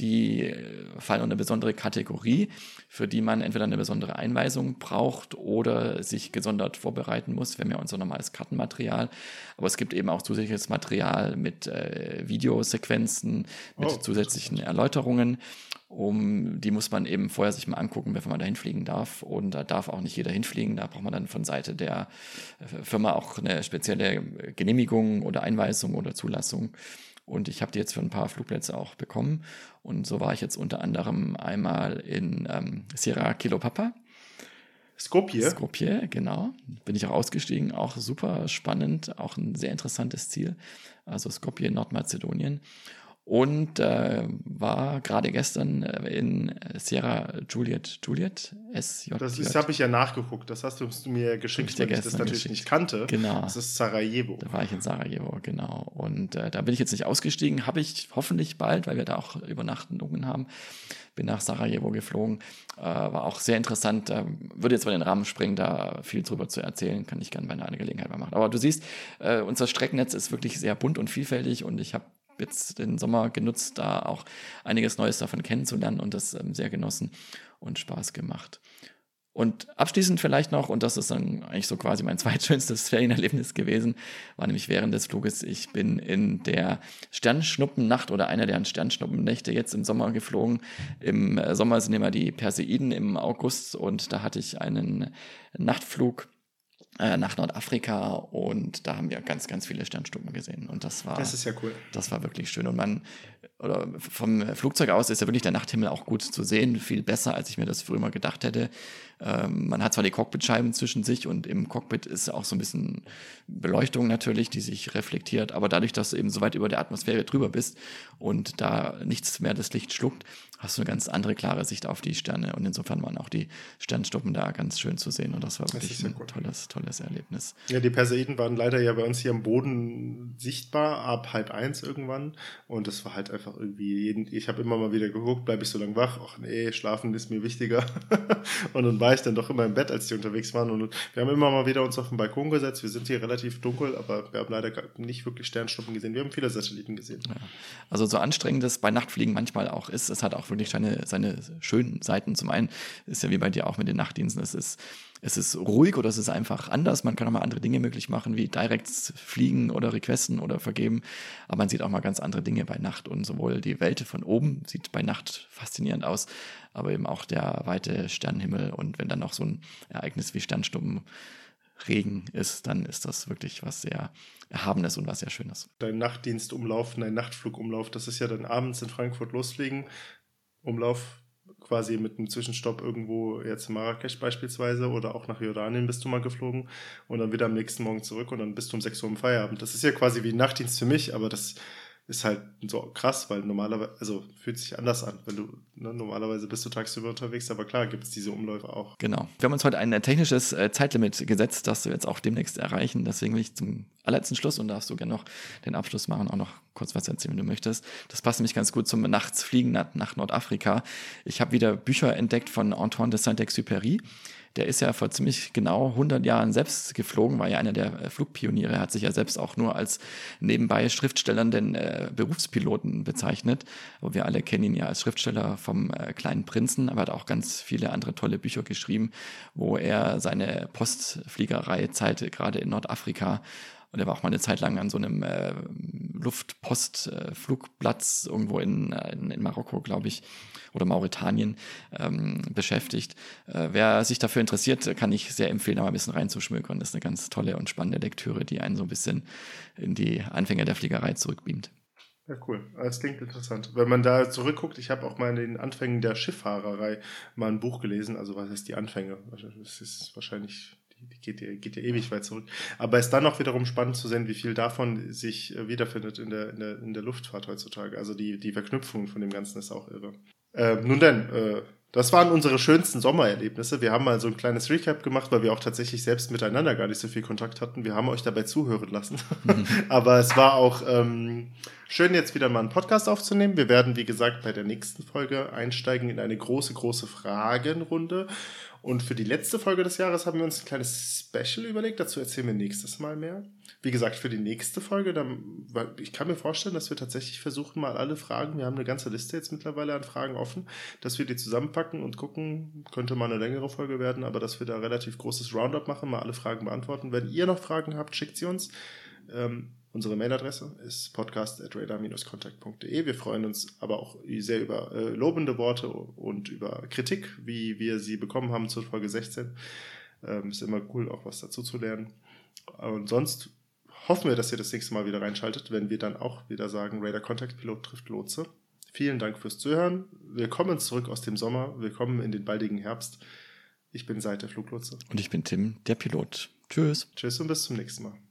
die äh, fallen unter eine besondere Kategorie, für die man entweder eine besondere Einweisung braucht oder sich gesondert vorbereiten muss. Wir haben ja unser normales Kartenmaterial, aber es gibt eben auch zusätzliches Material mit äh, Videosequenzen, mit oh. zusätzlichen Erläuterungen um die muss man eben vorher sich mal angucken, bevor man da hinfliegen darf. Und da darf auch nicht jeder hinfliegen. Da braucht man dann von Seite der äh, Firma auch eine spezielle Genehmigung oder Einweisung oder Zulassung. Und ich habe die jetzt für ein paar Flugplätze auch bekommen. Und so war ich jetzt unter anderem einmal in ähm, Sierra Kilo Papa. Skopje. Skopje, genau. Bin ich auch ausgestiegen. Auch super spannend. Auch ein sehr interessantes Ziel. Also Skopje, Nordmazedonien und äh, war gerade gestern äh, in Sierra Juliet, Juliet, SJ. Das habe ich ja nachgeguckt, das hast du mir geschickt, weil ich das natürlich geschickt. nicht kannte. Genau. Das ist Sarajevo. Da war ich in Sarajevo, genau. Und äh, da bin ich jetzt nicht ausgestiegen, habe ich hoffentlich bald, weil wir da auch Übernachtungen haben. Bin nach Sarajevo geflogen, äh, war auch sehr interessant. Äh, würde jetzt mal den Rahmen springen, da viel drüber zu erzählen, kann ich gerne bei einer Gelegenheit mal machen. Aber du siehst, äh, unser Streckennetz ist wirklich sehr bunt und vielfältig und ich habe jetzt den Sommer genutzt, da auch einiges Neues davon kennenzulernen und das ähm, sehr genossen und Spaß gemacht. Und abschließend vielleicht noch, und das ist dann eigentlich so quasi mein zweitschönstes Ferienerlebnis gewesen, war nämlich während des Fluges, ich bin in der Sternschnuppennacht oder einer der Sternschnuppennächte jetzt im Sommer geflogen. Im äh, Sommer sind immer die Perseiden im August und da hatte ich einen Nachtflug äh, nach Nordafrika und da haben wir ganz, ganz viele Sternstunden gesehen. Und das war, das ist ja cool. Das war wirklich schön. Und man, oder vom Flugzeug aus ist ja wirklich der Nachthimmel auch gut zu sehen, viel besser, als ich mir das früher mal gedacht hätte. Ähm, man hat zwar die Cockpitscheiben zwischen sich und im Cockpit ist auch so ein bisschen Beleuchtung natürlich, die sich reflektiert, aber dadurch, dass du eben so weit über der Atmosphäre drüber bist und da nichts mehr das Licht schluckt, hast du eine ganz andere klare Sicht auf die Sterne. Und insofern waren auch die Sternstuppen da ganz schön zu sehen. Und das war wirklich das ein gut. tolles, tolles Erlebnis. Ja, die Perseiden waren leider ja bei uns hier am Boden sichtbar ab halb eins irgendwann. Und das war halt einfach irgendwie jeden, ich habe immer mal wieder geguckt, bleibe ich so lange wach, ach nee, schlafen ist mir wichtiger. Und dann war ich dann doch immer im Bett, als die unterwegs waren und wir haben immer mal wieder uns auf den Balkon gesetzt, wir sind hier relativ dunkel, aber wir haben leider nicht wirklich Sternstuppen gesehen, wir haben viele Satelliten gesehen. Ja. Also so anstrengend es bei Nachtfliegen manchmal auch ist, es hat auch wirklich seine, seine schönen Seiten. Zum einen ist ja wie bei dir auch mit den Nachtdiensten, es ist, es ist ruhig oder es ist einfach anders. Man kann auch mal andere Dinge möglich machen, wie direkt fliegen oder requesten oder vergeben. Aber man sieht auch mal ganz andere Dinge bei Nacht. Und sowohl die Welt von oben sieht bei Nacht faszinierend aus, aber eben auch der weite Sternenhimmel. Und wenn dann noch so ein Ereignis wie Sternstuppen Regen ist, dann ist das wirklich was sehr Erhabenes und was sehr Schönes. Dein Nachtdienstumlauf, dein Nachtflugumlauf, das ist ja dann abends in Frankfurt losfliegen, Umlauf quasi mit einem Zwischenstopp irgendwo jetzt in Marrakesch beispielsweise oder auch nach Jordanien bist du mal geflogen und dann wieder am nächsten Morgen zurück und dann bist du um 6 Uhr im Feierabend. Das ist ja quasi wie ein Nachtdienst für mich, aber das ist halt so krass, weil normalerweise, also fühlt sich anders an, wenn du, ne, normalerweise bist du tagsüber unterwegs, aber klar gibt es diese Umläufe auch. Genau. Wir haben uns heute ein technisches äh, Zeitlimit gesetzt, das wir jetzt auch demnächst erreichen. Deswegen will ich zum allerletzten Schluss und darfst du gerne noch den Abschluss machen, auch noch kurz was erzählen, wenn du möchtest. Das passt nämlich ganz gut zum Nachtsfliegen nach, nach Nordafrika. Ich habe wieder Bücher entdeckt von Antoine de Saint-Exupéry der ist ja vor ziemlich genau 100 Jahren selbst geflogen, war ja einer der äh, Flugpioniere, er hat sich ja selbst auch nur als nebenbei Schriftstellern den äh, Berufspiloten bezeichnet. Aber wir alle kennen ihn ja als Schriftsteller vom äh, kleinen Prinzen, aber er hat auch ganz viele andere tolle Bücher geschrieben, wo er seine Postfliegerei-Zeit gerade in Nordafrika und er war auch mal eine Zeit lang an so einem äh, Luftpostflugplatz äh, irgendwo in, äh, in, in Marokko, glaube ich, oder Mauretanien ähm, beschäftigt. Äh, wer sich dafür interessiert, kann ich sehr empfehlen, da mal ein bisschen reinzuschmökern. Das ist eine ganz tolle und spannende Lektüre, die einen so ein bisschen in die Anfänger der Fliegerei zurückbeamt. Ja, cool. Das klingt interessant. Wenn man da zurückguckt, ich habe auch mal in den Anfängen der Schifffahrerei mal ein Buch gelesen. Also was ist die Anfänge? Das ist wahrscheinlich die geht ja, geht ja ewig weit zurück. Aber es ist dann auch wiederum spannend zu sehen, wie viel davon sich äh, wiederfindet in der, in der, in der Luftfahrt heutzutage. Also die, die Verknüpfung von dem Ganzen ist auch irre. Äh, nun denn, äh, das waren unsere schönsten Sommererlebnisse. Wir haben mal so ein kleines Recap gemacht, weil wir auch tatsächlich selbst miteinander gar nicht so viel Kontakt hatten. Wir haben euch dabei zuhören lassen. Mhm. Aber es war auch ähm, schön, jetzt wieder mal einen Podcast aufzunehmen. Wir werden, wie gesagt, bei der nächsten Folge einsteigen in eine große, große Fragenrunde. Und für die letzte Folge des Jahres haben wir uns ein kleines Special überlegt. Dazu erzählen wir nächstes Mal mehr. Wie gesagt, für die nächste Folge, dann, ich kann mir vorstellen, dass wir tatsächlich versuchen, mal alle Fragen, wir haben eine ganze Liste jetzt mittlerweile an Fragen offen, dass wir die zusammenpacken und gucken, könnte mal eine längere Folge werden, aber dass wir da relativ großes Roundup machen, mal alle Fragen beantworten. Wenn ihr noch Fragen habt, schickt sie uns. Ähm, Unsere Mailadresse ist podcast.radar-contact.de. Wir freuen uns aber auch sehr über äh, lobende Worte und über Kritik, wie wir sie bekommen haben zur Folge 16. Ähm, ist immer cool, auch was dazu zu lernen. Und sonst hoffen wir, dass ihr das nächste Mal wieder reinschaltet, wenn wir dann auch wieder sagen, Radar Contact Pilot trifft Lotse. Vielen Dank fürs Zuhören. Willkommen zurück aus dem Sommer. Willkommen in den baldigen Herbst. Ich bin Seid der Fluglotse. Und ich bin Tim, der Pilot. Tschüss. Tschüss und bis zum nächsten Mal.